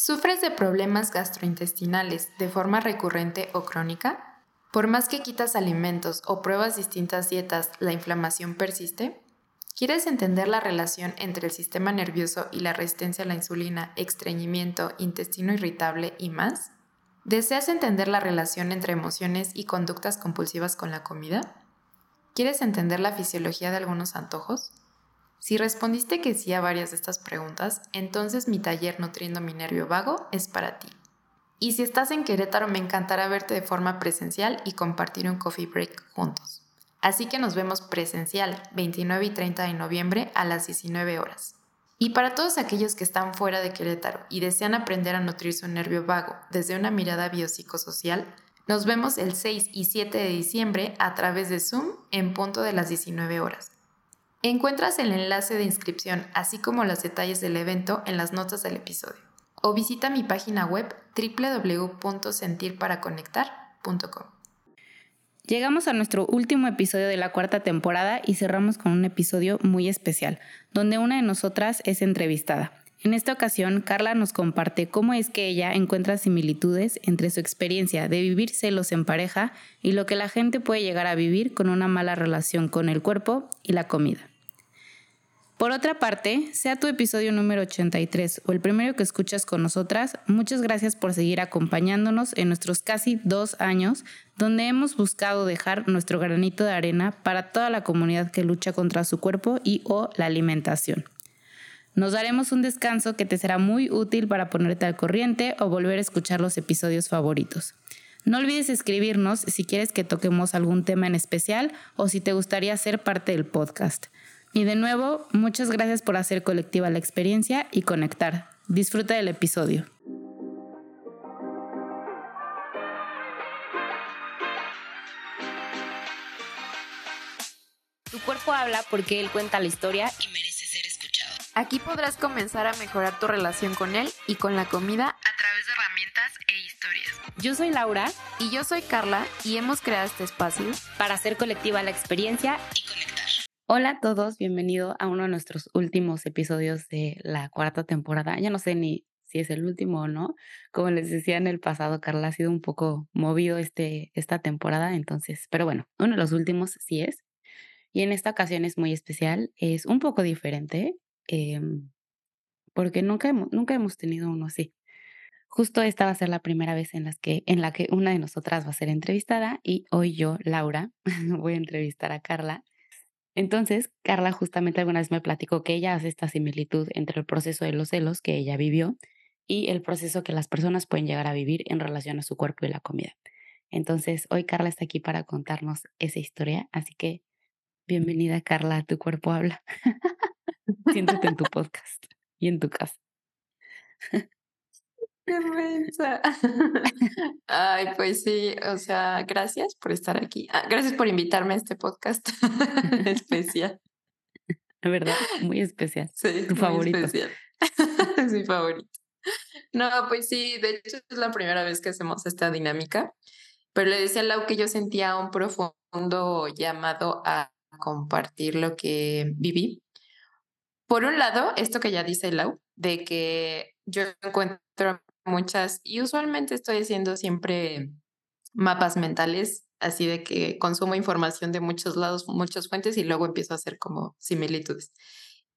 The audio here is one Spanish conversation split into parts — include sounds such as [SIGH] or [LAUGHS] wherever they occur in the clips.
¿Sufres de problemas gastrointestinales de forma recurrente o crónica? Por más que quitas alimentos o pruebas distintas dietas, ¿la inflamación persiste? ¿Quieres entender la relación entre el sistema nervioso y la resistencia a la insulina, estreñimiento, intestino irritable y más? ¿Deseas entender la relación entre emociones y conductas compulsivas con la comida? ¿Quieres entender la fisiología de algunos antojos? Si respondiste que sí a varias de estas preguntas, entonces mi taller Nutriendo mi Nervio Vago es para ti. Y si estás en Querétaro, me encantará verte de forma presencial y compartir un coffee break juntos. Así que nos vemos presencial 29 y 30 de noviembre a las 19 horas. Y para todos aquellos que están fuera de Querétaro y desean aprender a nutrir su nervio vago desde una mirada biopsicosocial, nos vemos el 6 y 7 de diciembre a través de Zoom en punto de las 19 horas. Encuentras el enlace de inscripción, así como los detalles del evento en las notas del episodio. O visita mi página web www.sentirparaconectar.com. Llegamos a nuestro último episodio de la cuarta temporada y cerramos con un episodio muy especial, donde una de nosotras es entrevistada. En esta ocasión, Carla nos comparte cómo es que ella encuentra similitudes entre su experiencia de vivir celos en pareja y lo que la gente puede llegar a vivir con una mala relación con el cuerpo y la comida. Por otra parte, sea tu episodio número 83 o el primero que escuchas con nosotras, muchas gracias por seguir acompañándonos en nuestros casi dos años, donde hemos buscado dejar nuestro granito de arena para toda la comunidad que lucha contra su cuerpo y o la alimentación. Nos daremos un descanso que te será muy útil para ponerte al corriente o volver a escuchar los episodios favoritos. No olvides escribirnos si quieres que toquemos algún tema en especial o si te gustaría ser parte del podcast. Y de nuevo, muchas gracias por hacer colectiva la experiencia y conectar. Disfruta del episodio. Tu cuerpo habla porque él cuenta la historia y merece. Aquí podrás comenzar a mejorar tu relación con él y con la comida a través de herramientas e historias. Yo soy Laura y yo soy Carla y hemos creado este espacio para hacer colectiva la experiencia y conectar. Hola a todos, bienvenido a uno de nuestros últimos episodios de la cuarta temporada. Ya no sé ni si es el último o no. Como les decía en el pasado, Carla ha sido un poco movido este, esta temporada, entonces, pero bueno, uno de los últimos sí es. Y en esta ocasión es muy especial, es un poco diferente, em, porque nunca hemos, nunca hemos tenido uno así. Justo esta va a ser la primera vez en, las que, en la que una de nosotras va a ser entrevistada y hoy yo, Laura, [LAUGHS] voy a entrevistar a Carla entonces, Carla justamente alguna vez me platicó que ella hace esta similitud entre el proceso de los celos que ella vivió y el proceso que las personas pueden llegar a vivir en relación a su cuerpo y la comida. Entonces, hoy Carla está aquí para contarnos esa historia, así que bienvenida Carla, tu cuerpo habla. [LAUGHS] Siéntate en tu podcast y en tu casa. [LAUGHS] Qué mensa. [LAUGHS] Ay, pues sí, o sea, gracias por estar aquí. Ah, gracias por invitarme a este podcast [LAUGHS] especial. De verdad, muy especial. Sí, tu favorito. Especial. es mi favorito. No, pues sí, de hecho es la primera vez que hacemos esta dinámica, pero le decía a Lau que yo sentía un profundo llamado a compartir lo que viví. Por un lado, esto que ya dice Lau, de que yo encuentro muchas y usualmente estoy haciendo siempre mapas mentales, así de que consumo información de muchos lados, muchas fuentes y luego empiezo a hacer como similitudes.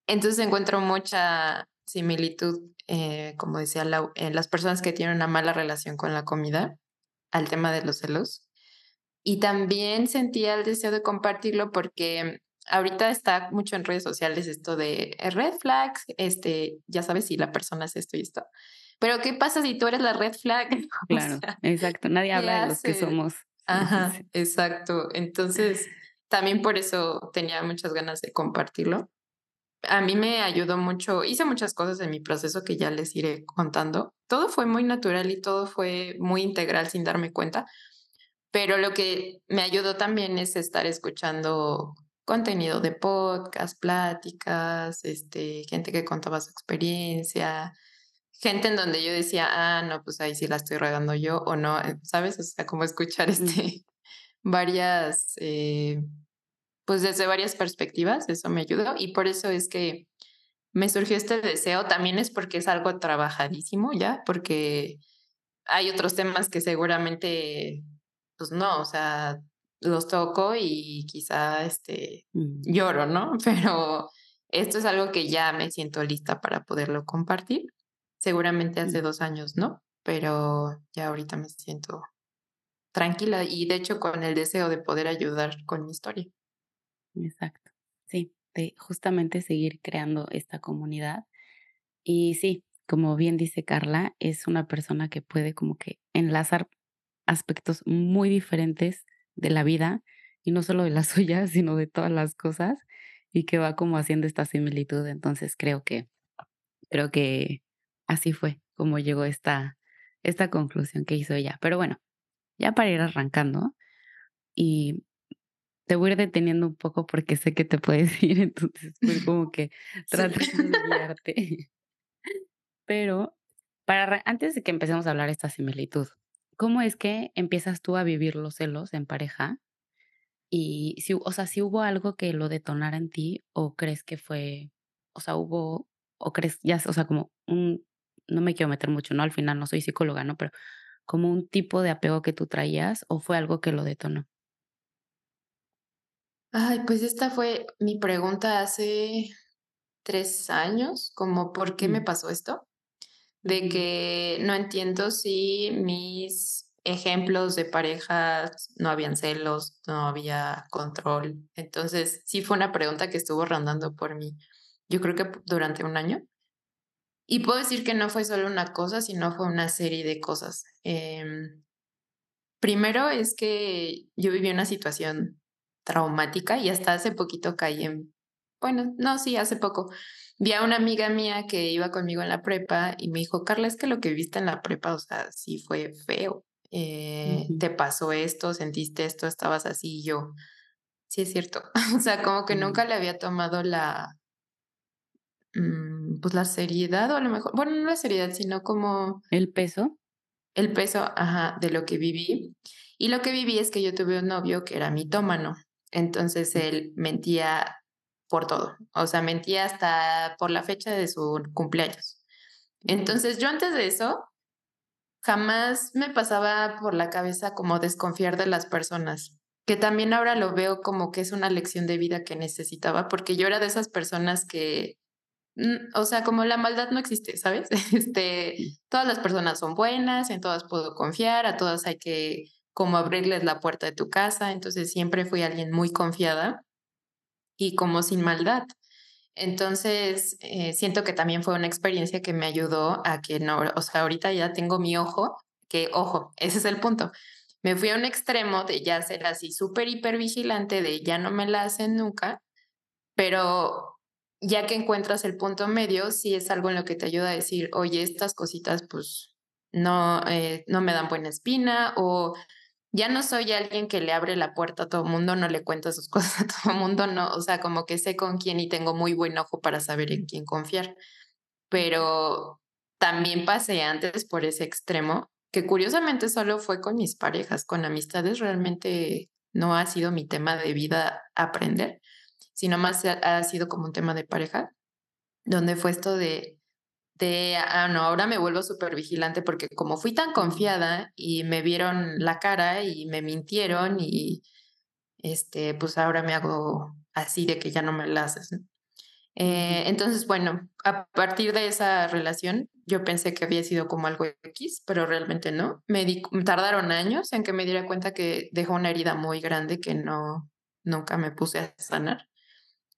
Entonces encuentro mucha similitud, eh, como decía en las personas que tienen una mala relación con la comida, al tema de los celos. Y también sentía el deseo de compartirlo porque ahorita está mucho en redes sociales esto de red flags, este, ya sabes si la persona hace esto y esto. Pero ¿qué pasa si tú eres la red flag? [LAUGHS] Claro, exacto. Nadie habla de los que somos. Ajá, exacto. Entonces, [LAUGHS] también por eso tenía muchas ganas de compartirlo. A mí me ayudó mucho, hice muchas cosas en mi proceso que ya les iré contando. Todo fue muy natural y todo fue muy integral sin darme cuenta. Pero lo que me ayudó también es estar escuchando contenido de podcast, pláticas, este, gente que contaba su experiencia, gente en donde yo decía, ah, no, pues ahí sí la estoy regando yo o no, eh, ¿sabes? O sea, como escuchar [LAUGHS] este, varias, eh, pues desde varias perspectivas, eso me ayudó y por eso es que me surgió este deseo, también es porque es algo trabajadísimo ya, porque hay otros temas que seguramente, pues no, o sea, los toco y quizá este mm. lloro, ¿no? [LAUGHS] Pero esto es algo que ya me siento lista para poderlo compartir. Seguramente hace mm. dos años, ¿no? Pero ya ahorita me siento tranquila y de hecho con el deseo de poder ayudar con mi historia. Exacto. Sí, de justamente seguir creando esta comunidad. Y sí, como bien dice Carla, es una persona que puede como que enlazar aspectos muy diferentes de la vida y no solo de la [LAUGHS] suya, sino de todas las cosas y que va como haciendo esta similitud. Entonces creo que creo que así fue como llegó esta esta conclusión que hizo ella. Pero bueno, ya para ir arrancando y te voy a ir deteniendo un poco porque sé que te puedes [LAUGHS] ir, entonces fue [LAUGHS] como que tratando de guiarte. Pero para antes de que empecemos a hablar de esta similitud, ¿cómo es que empiezas tú a vivir los celos en pareja? Y si, o sea, si hubo algo que lo detonara en ti o crees que fue, o sea, hubo, o crees, ya, o sea, como un, no me quiero meter mucho, ¿no? Al final no soy psicóloga, ¿no? Pero como un tipo de apego que tú traías o fue algo que lo detonó. Ay, pues esta fue mi pregunta hace tres años, como ¿por qué me pasó esto? De que no entiendo si mis ejemplos de parejas no habían celos, no había control. Entonces, sí fue una pregunta que estuvo rondando por mí, yo creo que durante un año. Y puedo decir que no fue solo una cosa, sino fue una serie de cosas. Em, primero es que yo viví una situación traumática y hasta hace poquito caí en, bueno, no, sí, hace poco vi a una amiga mía que iba conmigo en la prepa y me dijo, Carla, es que lo que viste en la prepa, o sea, sí fue feo. Eh, te pasó esto, sentiste esto, estabas así y yo. Sí, es cierto. [LAUGHS] o sea, como que nunca le había tomado la, mm, pues la seriedad o a lo mejor, bueno, no la seriedad, sino como... El peso. El peso, ajá, de lo que viví. Y lo que viví es que yo tuve un novio que era mitómano. Entonces él mentía por todo. O sea, mentía hasta por la fecha de su cumpleaños. Entonces, yo antes de eso, jamás me pasaba por la cabeza como desconfiar de las personas, que también ahora lo veo como que es una lección de vida que necesitaba, porque yo era de esas personas que, mm, o sea, como la maldad no existe, ¿sabes? [LAUGHS] Este, todas las personas son buenas, en todas puedo confiar, a todas hay que como abrirles la puerta de tu casa, entonces siempre fui alguien muy confiada y como sin maldad. Entonces, eh, siento que también fue una experiencia que me ayudó a que no, o sea, ahorita ya tengo mi ojo, que ojo, [LAUGHS] ese es el punto. Me fui a un extremo de ya ser así súper hiper vigilante, de ya no me la hacen nunca, pero ya que encuentras el punto medio, sí es algo en lo que te ayuda a decir, oye, estas cositas pues no, eh, no me dan buena espina o ya no soy alguien que le abre la puerta a todo el mundo, no le cuento sus [LAUGHS] cosas a todo el mundo, no, o sea, como que sé con quién y tengo muy buen ojo para saber en quién confiar. Pero también pasé antes por ese extremo, que curiosamente solo fue con mis parejas, con amistades realmente no ha sido mi tema de vida aprender, sino más ha sido como un tema de pareja, donde fue esto de ah, no, ahora me vuelvo súper vigilante porque como fui tan confiada y me vieron la cara y me mintieron y este, pues ahora me hago así de que ya no me la haces. Eh, entonces, bueno, a partir de esa relación, yo pensé que había sido como algo X, pero realmente no. Me tardaron años en que me diera cuenta que dejó una herida muy grande que no, nunca me puse a sanar.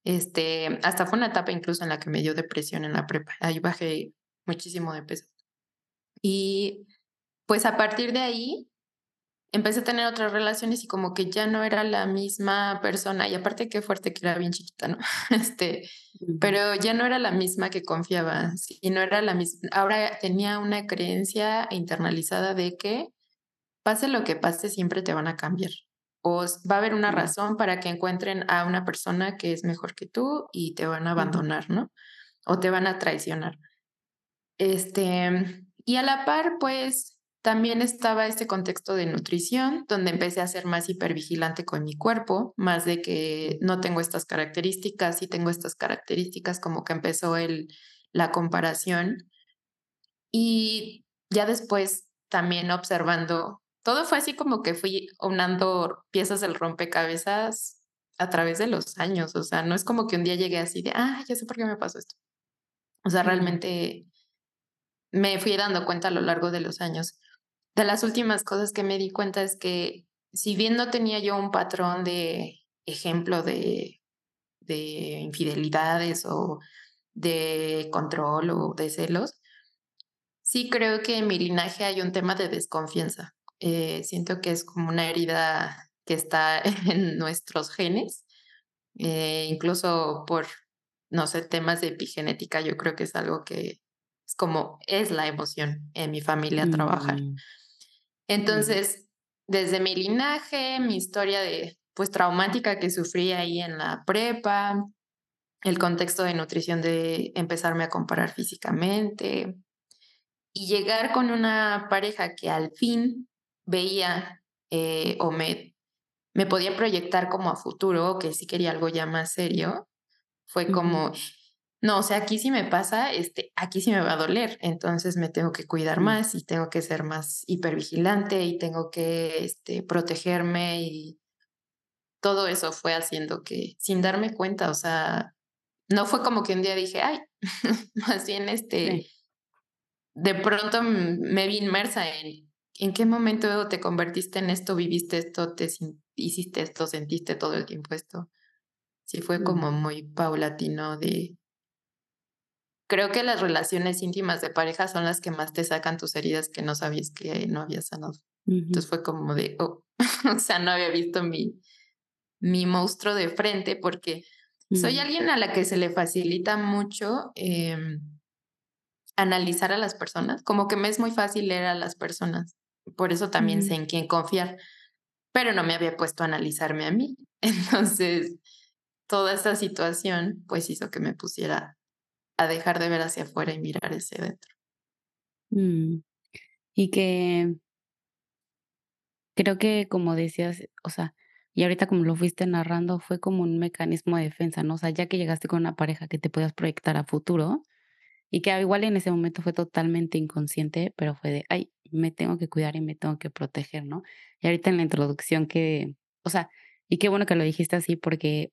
Este, hasta fue una etapa incluso en la que me dio depresión en la prepa. Ahí bajé muchísimo de peso. Y pues a partir de ahí empecé a tener otras relaciones y como que ya no era la misma persona. Y aparte qué fuerte que era bien chiquita, ¿no? [LAUGHS] Este, pero ya no era la misma que confiaba. Y no era la misma. Ahora tenía una creencia internalizada de que pase lo que pase, siempre te van a cambiar o va a haber una razón para que encuentren a una persona que es mejor que tú y te van a abandonar, ¿no? O te van a traicionar. Este, y a la par, pues, también estaba este contexto de nutrición, donde empecé a ser más hipervigilante con mi cuerpo, más de que no tengo estas características y tengo estas características, como que empezó el, la comparación. Y ya después también observando, todo fue así como que fui unando piezas del rompecabezas a través de los años, o sea, no es como que un día llegué así de, ah, ya sé por qué me pasó esto. O sea, realmente me fui dando cuenta a lo largo de los años de las últimas cosas que me di cuenta es que si bien no tenía yo un patrón de ejemplo de, de infidelidades o de control o de celos, sí creo que en mi linaje hay un tema de desconfianza. Eh, siento que es como una herida que está [LAUGHS] en nuestros genes, eh, incluso por, no sé, temas de epigenética, yo creo que es algo que es como es la emoción en mi familia trabajar. Mm. Entonces, desde mi linaje, mi historia de pues traumática que sufrí ahí en la prepa, el contexto de nutrición de empezarme a comparar físicamente y llegar con una pareja que al fin veía eh, o me, me podía proyectar como a futuro, que sí quería algo ya más serio, fue como, no, o sea, aquí sí me pasa, este, aquí sí me va a doler, entonces me tengo que cuidar más y tengo que ser más hipervigilante y tengo que este, protegerme y todo eso fue haciendo que, sin darme cuenta, o sea, no fue como que un día dije, ay, [LAUGHS] más bien este, de pronto me vi inmersa en, ¿en qué momento te convertiste en esto, viviste esto, te hiciste esto, sentiste todo el tiempo esto? Sí, fue como muy paulatino de creo que las relaciones íntimas de pareja son las que más te sacan tus heridas que no sabías que no habías sanado. Entonces fue como de, oh, [LAUGHS] o sea, no había visto mi, mi monstruo de frente porque soy alguien a la que se le facilita mucho em, analizar a las personas, como que me es muy fácil leer a las personas, por eso también sé en quién confiar, pero no me había puesto a analizarme a mí. [LAUGHS] Entonces, toda esa situación pues hizo que me pusiera a dejar de ver hacia afuera y mirar hacia adentro. Mm. Y que creo que como decías, o sea, y ahorita como lo fuiste narrando, fue como un mecanismo de defensa, ¿no? O sea, ya que llegaste con una pareja que te podías proyectar a futuro y que igual en ese momento fue totalmente inconsciente, pero fue de, ay, me tengo que cuidar y me tengo que proteger, ¿no? Y ahorita en la introducción que, o sea, y qué bueno que lo dijiste así porque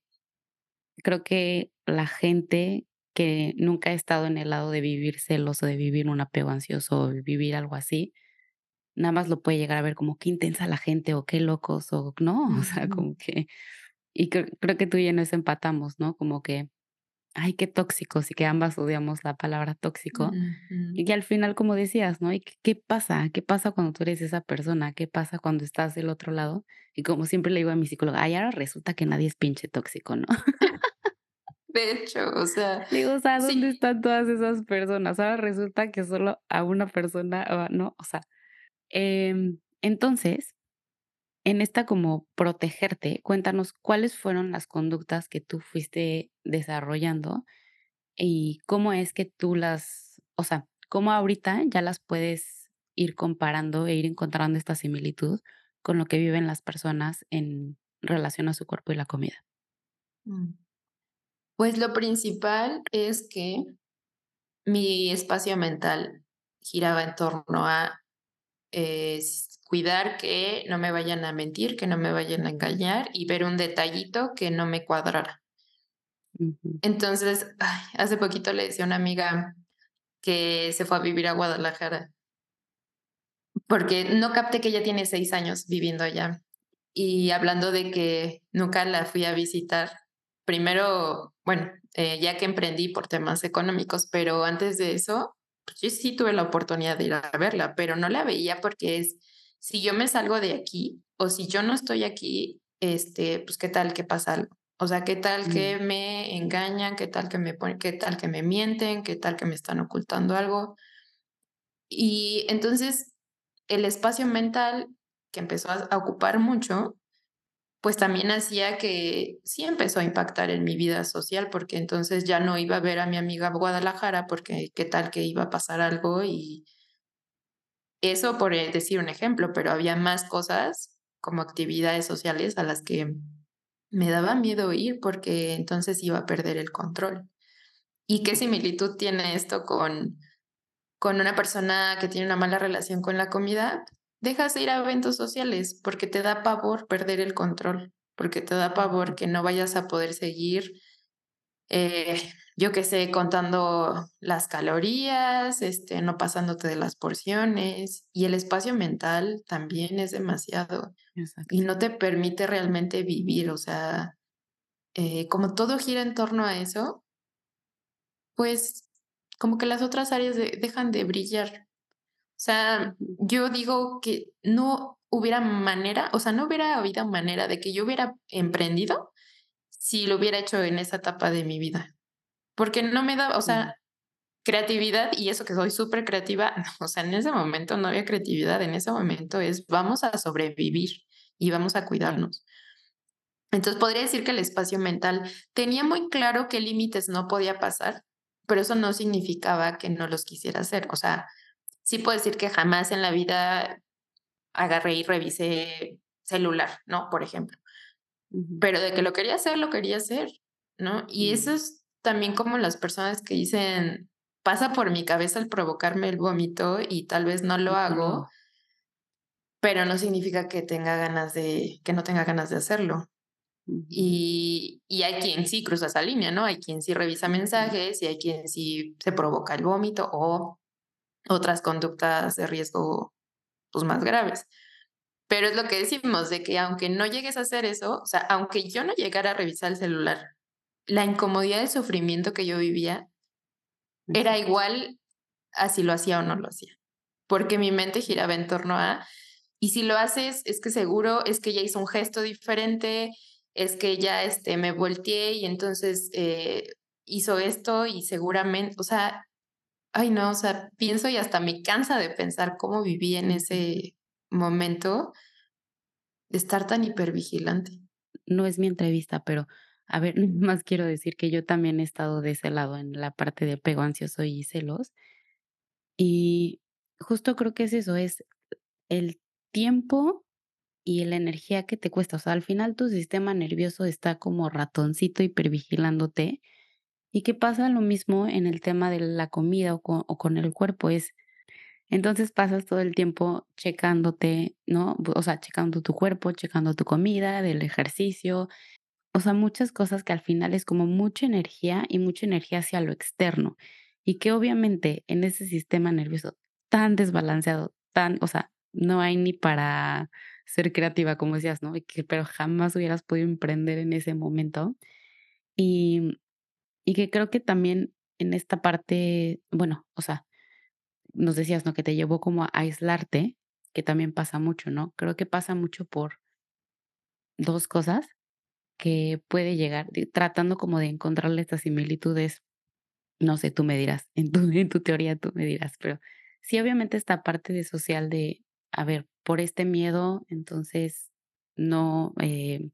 creo que la gente que nunca ha estado en el lado de vivir celos o de vivir un apego ansioso o de vivir algo así, nada más lo puede llegar a ver como qué intensa la gente o qué locos o no, [LAUGHS] o sea, como que, y creo que tú y yo nos empatamos, ¿no? Como que, ay, qué tóxicos y que ambas odiamos la palabra tóxico. Y que al final, como decías, ¿no? ¿Y qué, pasa? ¿Qué pasa cuando tú eres esa persona? ¿Qué pasa cuando estás del otro lado? Y como siempre le digo a mi psicóloga, ay, ahora resulta que nadie es pinche tóxico, ¿no? [LAUGHS] De hecho, o sea. [LAUGHS] Digo, o sea, ¿dónde están todas esas personas? Ahora resulta que solo a una persona, ¿no? O sea, em, entonces, en esta como protegerte, cuéntanos cuáles fueron las conductas que tú fuiste desarrollando y cómo es que tú las, o sea, cómo ahorita ya las puedes ir comparando e ir encontrando esta similitud con lo que viven las personas en relación a su cuerpo y la comida. Mm. Pues lo principal es que mi espacio mental giraba en torno a eh, cuidar que no me vayan a mentir, que no me vayan a engañar y ver un detallito que no me cuadrara. Entonces, hace poquito le decía a una amiga que se fue a vivir a Guadalajara porque no capté que ella tiene seis años viviendo allá. Y hablando de que nunca la fui a visitar, primero, bueno, eh, ya que emprendí por temas económicos, pero antes de eso, pues yo sí tuve la oportunidad de ir a verla, pero no la veía porque es, si yo me salgo de aquí o si yo no estoy aquí, este, pues qué tal que pasa algo. O sea, qué tal que mm. me engañan, qué tal que me ponen, qué tal que me mienten, qué tal que me están ocultando algo. Y entonces el espacio mental que empezó a ocupar mucho pues también hacía que sí empezó a impactar en mi vida social, porque entonces ya no iba a ver a mi amiga Guadalajara, porque qué tal que iba a pasar algo y, eso por decir un ejemplo, pero había más cosas como actividades sociales a las que me daba miedo ir porque entonces iba a perder el control. ¿Y qué similitud tiene esto con, con una persona que tiene una mala relación con la comida? Dejas de ir a eventos sociales porque te da pavor perder el control, porque te da pavor que no vayas a poder seguir eh, yo qué sé, contando las calorías, este, no pasándote de las porciones. Y el espacio mental también es demasiado. Y no te permite realmente vivir. O sea, eh, como todo gira en torno a eso, pues como que las otras áreas dejan de brillar. O sea, yo digo que no hubiera manera, o sea, no hubiera habido manera de que yo hubiera emprendido si lo hubiera hecho en esa etapa de mi vida. Porque no me da, o sea, creatividad y eso que soy súper creativa, [LAUGHS] o sea, en ese momento no había creatividad, en ese momento es vamos a sobrevivir y vamos a cuidarnos. Entonces podría decir que el espacio mental tenía muy claro qué límites no podía pasar, pero eso no significaba que no los quisiera hacer. O sea, sí puedo decir que jamás en la vida agarré y revisé celular, ¿no? Por ejemplo. Pero de que lo quería hacer, lo quería hacer, ¿no? Y eso es también como las personas que dicen, pasa por mi cabeza el provocarme el vómito y tal vez no lo hago, pero no significa que tenga ganas de, que no tenga ganas de hacerlo. Y, y, hay quien sí cruza esa línea, ¿no? Hay quien sí revisa mensajes y hay quien sí se provoca el vómito o otras conductas de riesgo pues, más graves. Pero es lo que decimos, de que aunque no llegues a hacer eso, o sea, aunque yo no llegara a revisar el celular, la incomodidad del sufrimiento que yo vivía era igual a si lo hacía o no lo hacía. Porque mi mente giraba en torno a, y si lo haces, es que seguro es que ya hizo un gesto diferente, es que ya este, me volteé y entonces eh, hizo esto y seguramente, o sea, ay no, o sea, pienso y hasta me cansa de pensar cómo viví en ese momento estar tan hipervigilante. No es mi entrevista, pero a ver, [LAUGHS] más quiero decir que yo también he estado de ese lado en la parte de apego ansioso y celos. Y justo creo que es eso, es el tiempo y la energía que te cuesta. O sea, al final tu sistema nervioso está como ratoncito hipervigilándote. ¿Y qué pasa lo mismo en el tema de la comida o con, o con el cuerpo? Es entonces pasas todo el tiempo checándote, ¿no? O sea, checando tu cuerpo, checando tu comida, del ejercicio. O sea, muchas cosas que al final es como mucha energía y mucha energía hacia lo externo. Y que obviamente en ese sistema nervioso tan desbalanceado, tan, o sea, no hay ni para ser creativa, como decías, ¿no? pero jamás hubieras podido emprender en ese momento. Y, y que creo que también en esta parte, bueno, o sea, nos decías, ¿no? Que te llevó como a aislarte, que también pasa mucho, ¿no? Creo que pasa mucho por dos cosas que puede llegar, tratando como de encontrarle estas similitudes, no sé, tú me dirás, en tu, en tu teoría tú me dirás, pero sí, obviamente esta parte de social de, a ver, por este miedo, entonces no, eh,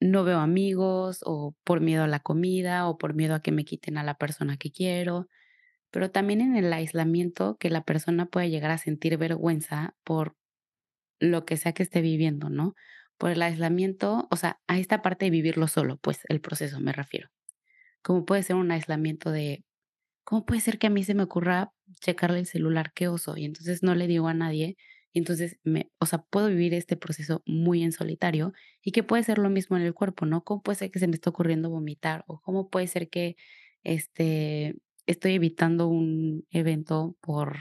no veo amigos o por miedo a la comida o por miedo a que me quiten a la persona que quiero pero también en el aislamiento que la persona puede llegar a sentir vergüenza por lo que sea que esté viviendo, ¿no? Por el aislamiento, o sea, a esta parte de vivirlo solo, pues el proceso me refiero. Como puede ser un aislamiento de, ¿cómo puede ser que a mí se me ocurra checarle el celular? ¿Qué oso? Y entonces no le digo a nadie. Y entonces, o sea, puedo vivir este proceso muy en solitario y que puede ser lo mismo en el cuerpo, ¿no? ¿Cómo puede ser que se me esté ocurriendo vomitar? ¿O cómo puede ser que, este, estoy evitando un evento por,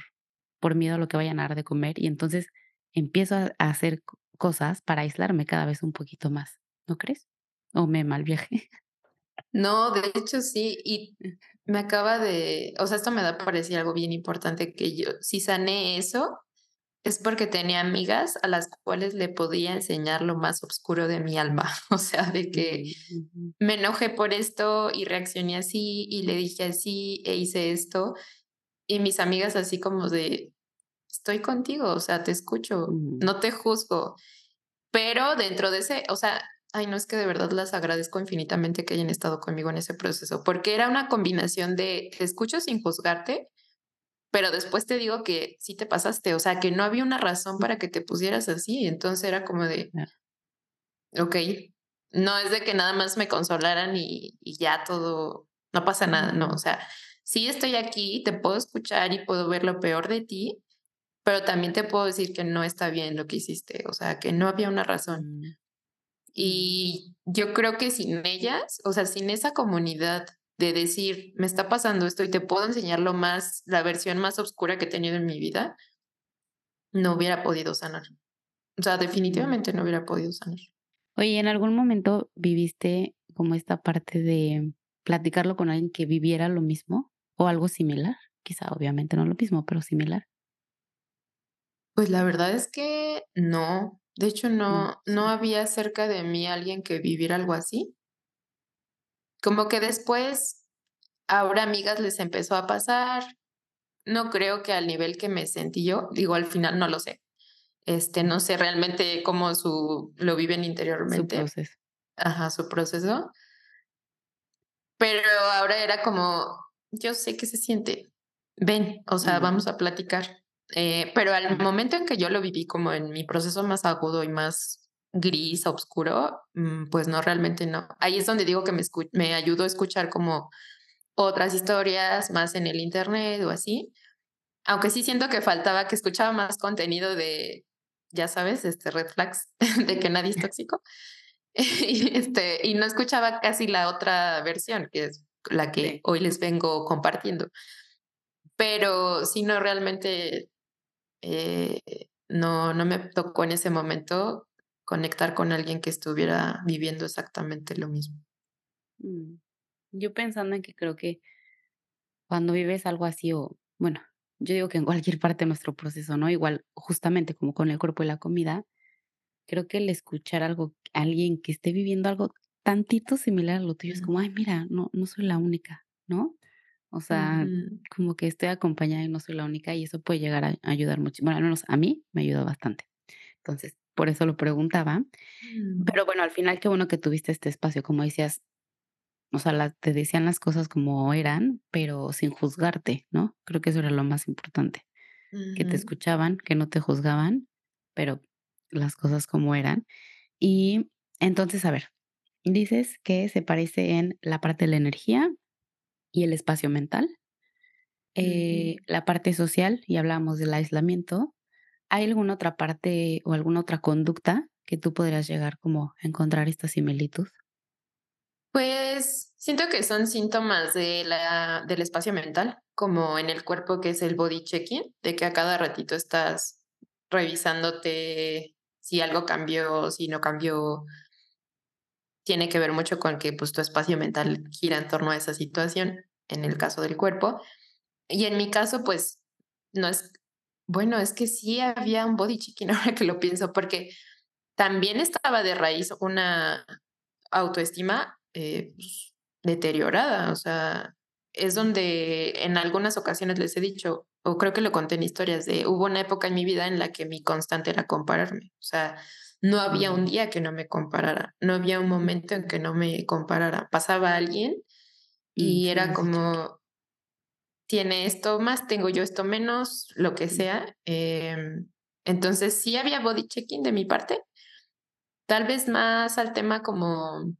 por miedo a lo que vayan a dar de comer y entonces empiezo a, hacer cosas para aislarme cada vez un poquito más, ¿no crees? ¿O me mal viaje? No, de hecho sí, y me acaba de, o sea, esto me da para decir algo bien importante, que yo si sané eso, es porque tenía amigas a las cuales le podía enseñar lo más oscuro de mi alma. [LAUGHS] O sea, de que me enojé por esto y reaccioné así y le dije así e hice esto. Y mis amigas así como de, estoy contigo, o sea, te escucho, no te juzgo. Pero dentro de ese, o sea, ay, no es que de verdad las agradezco infinitamente que hayan estado conmigo en ese proceso, porque era una combinación de te escucho sin juzgarte, pero después te digo que sí te pasaste, o sea, que no había una razón para que te pusieras así, entonces era como de, ok, no es de que nada más me consolaran y, y ya todo, no pasa nada, no, o sea, sí estoy aquí, te puedo escuchar y puedo ver lo peor de ti, pero también te puedo decir que no está bien lo que hiciste, o sea, que no había una razón. Mm. Y yo creo que sin ellas, o sea, sin esa comunidad de decir, me está pasando esto y te puedo enseñar lo más, la versión más oscura que he tenido en mi vida, no hubiera podido sanar. O sea, definitivamente no hubiera podido sanar. Oye, ¿en algún momento viviste como esta parte de platicarlo con alguien que viviera lo mismo o algo similar? Quizá obviamente no lo mismo, pero similar. Pues la verdad es que no. De hecho, no, no había cerca de mí alguien que viviera algo así. Como que después, ahora amigas les empezó a pasar. No creo que al nivel que me sentí yo, digo, al final no lo sé. Este, no sé realmente cómo su, lo viven interiormente. Su proceso. Ajá, su proceso. Pero ahora era como, yo sé que se siente. Ven, o sea, vamos a platicar. Eh, pero al momento en que yo lo viví como en mi proceso más agudo y más gris, oscuro, mm, pues no, realmente no. Ahí es donde digo que me, me ayudó a escuchar como otras historias más en el internet o así. Aunque sí siento que faltaba que escuchaba más contenido de, ya sabes, este red flags, [LAUGHS] de que nadie es [LAUGHS] tóxico. [LAUGHS] y, este, y no escuchaba casi la otra versión, que es la que hoy les vengo compartiendo. Pero si no, realmente eh, no, no me tocó en ese momento conectar con alguien que estuviera viviendo exactamente lo mismo. Mm, yo pensando en que creo que cuando vives algo así, o bueno, yo digo que en cualquier parte de nuestro proceso, ¿no? Igual, justamente como con el cuerpo y la comida, creo que el escuchar algo, alguien que esté viviendo algo tantito similar a lo tuyo, es como, ay, mira, no, no soy la única, ¿no? O sea, como que estoy acompañada y no soy la única y eso puede llegar a ayudar mucho. Bueno, al menos a mí me ayudó bastante. Entonces, por eso lo preguntaba. Mm. Pero bueno, al final qué bueno que tuviste este espacio, como decías, o sea, te decían las cosas como eran, pero sin juzgarte, ¿no? Creo que eso era lo más importante, que te escuchaban, que no te juzgaban, pero las cosas como eran. Y entonces, a ver, dices que se parece en la parte de la energía y el espacio mental, eh, la parte social, y hablamos del aislamiento, ¿Hay alguna otra parte o alguna otra conducta que tú podrías llegar como a encontrar esta similitud? Pues siento que son síntomas de la, del espacio mental, como en el cuerpo que es el body checking, de que a cada ratito estás revisándote si algo cambió, si no cambió. Tiene que ver mucho con que pues, tu espacio mental gira en torno a esa situación, en el caso del cuerpo. Y en mi caso, pues no es bueno, es que sí había un body checking [LAUGHS] ahora que lo pienso, porque también estaba de raíz una autoestima eh, pues, deteriorada. O sea, es donde en algunas ocasiones les he dicho, o creo que lo conté en historias, de hubo una época en mi vida en la que mi constante era compararme. O sea, no había un día que no me comparara, no había un momento en que no me comparara. Pasaba alguien y era como, tiene esto más, tengo yo esto menos, lo que sea. Em, entonces sí había body checking de mi parte, tal vez más al tema como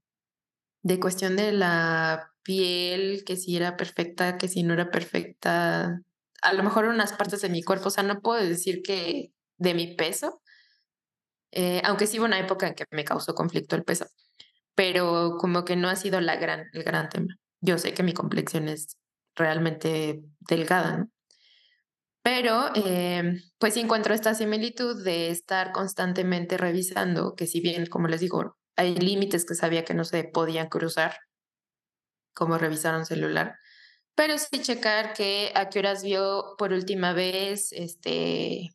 de cuestión de la piel, que si era perfecta, que si no era perfecta, a lo mejor unas partes de mi cuerpo, o sea, no puedo decir que de mi peso, eh, aunque sí hubo una época en que me causó conflicto el peso, pero como que no ha sido la gran, el gran tema. Yo sé que mi complexión es realmente delgada, ¿no? Pero eh, pues encuentro esta similitud de estar constantemente revisando, que si bien, como les digo, hay límites que sabía que no se podían cruzar, como revisar un celular, pero sí checar que a qué horas vio por última vez este,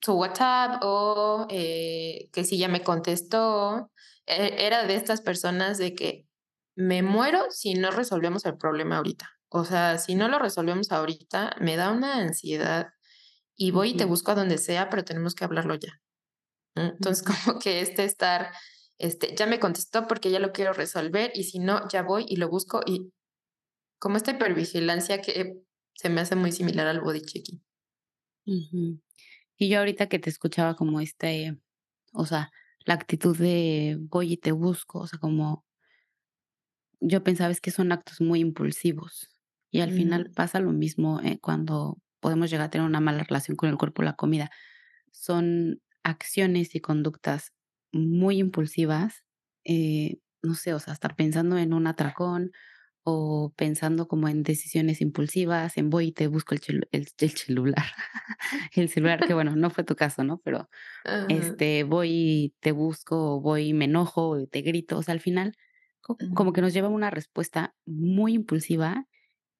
su WhatsApp o eh, que si ya me contestó. E-, era de estas personas de que me muero si no resolvemos el problema ahorita. O sea, si no lo resolvemos ahorita, me da una ansiedad y voy y te busco a donde sea, pero tenemos que hablarlo ya. Entonces, [LAUGHS] como que este estar, este, ya me contestó porque ya lo quiero resolver y si no, ya voy y lo busco y como esta hipervigilancia que se me hace muy similar al body checking. Y yo ahorita que te escuchaba como este, o sea, la actitud de voy y te busco, o sea, como yo pensaba es que son actos muy impulsivos y al final pasa lo mismo eh, cuando podemos llegar a tener una mala relación con el cuerpo o la comida. Son acciones y conductas muy impulsivas, eh, no sé, o sea, estar pensando en un atracón o pensando como en decisiones impulsivas, en voy y te busco el, el, celular, [LAUGHS] el celular, que bueno, no fue tu caso, ¿no? Pero este, voy y te busco, voy y me enojo, te grito, o sea, al final como que nos lleva a una respuesta muy impulsiva,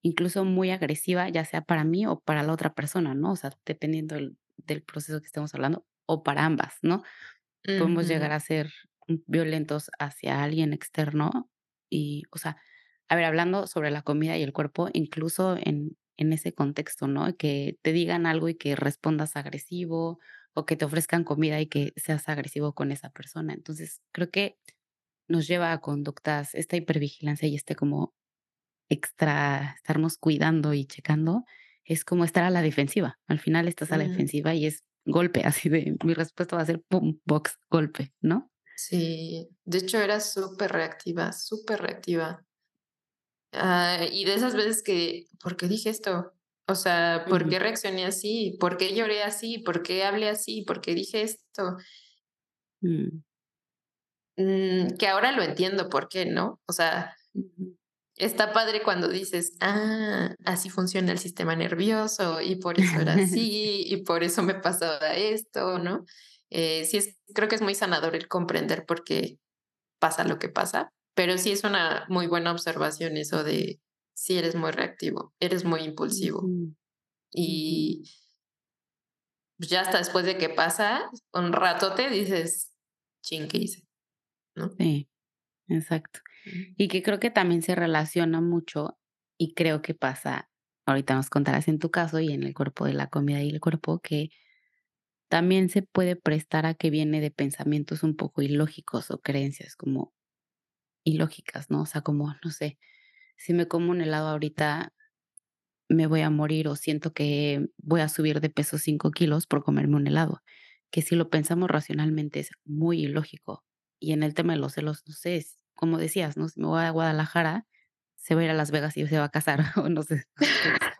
incluso muy agresiva, ya sea para mí o para la otra persona, ¿no? O sea, dependiendo del, del proceso que estemos hablando, o para ambas, ¿no? Podemos llegar a ser violentos hacia alguien externo y, o sea, a ver, hablando sobre la comida y el cuerpo, incluso en, en ese contexto, ¿no? Que te digan algo y que respondas agresivo o que te ofrezcan comida y que seas agresivo con esa persona. Entonces, creo que nos lleva a conductas, esta hipervigilancia y este como extra, estarnos cuidando y checando, es como estar a la defensiva. Al final estás a la defensiva y es golpe, [LAUGHS] así de mi respuesta va a ser pum, box, golpe, ¿no? Sí, de hecho era súper reactiva, súper reactiva. Ah, y de esas veces que, ¿por qué dije esto? O sea, ¿por qué reaccioné así? ¿Por qué lloré así? ¿Por qué hablé así? ¿Por qué dije esto? Mm. Mm, que ahora lo entiendo por qué, ¿no? O sea, está padre cuando dices, ah, así funciona el sistema nervioso y por eso era [LAUGHS] así y por eso me pasaba esto, ¿no? Eh, sí, es, creo que es muy sanador el comprender por qué pasa lo que pasa, pero sí es una muy buena observación eso de si eres muy reactivo, eres muy impulsivo. Y ya hasta después de que pasa, un rato te dices, ching, ¿qué hice? Sí, exacto. Y que creo que también se relaciona mucho y creo que pasa, ahorita nos contarás en tu caso y en el cuerpo de la comida y el cuerpo, que también se puede prestar a que viene de pensamientos un poco ilógicos o creencias como ilógicas, ¿no? O sea, como, no sé, si me como un helado ahorita, me voy a morir o siento que voy a subir de peso 5 kilos por comerme un helado, que si lo pensamos racionalmente es muy ilógico. Y en el tema de los celos, no sé, como decías, ¿no? Si me voy a Guadalajara, se va a ir a Las Vegas y se va a casar, [LAUGHS] o no sé,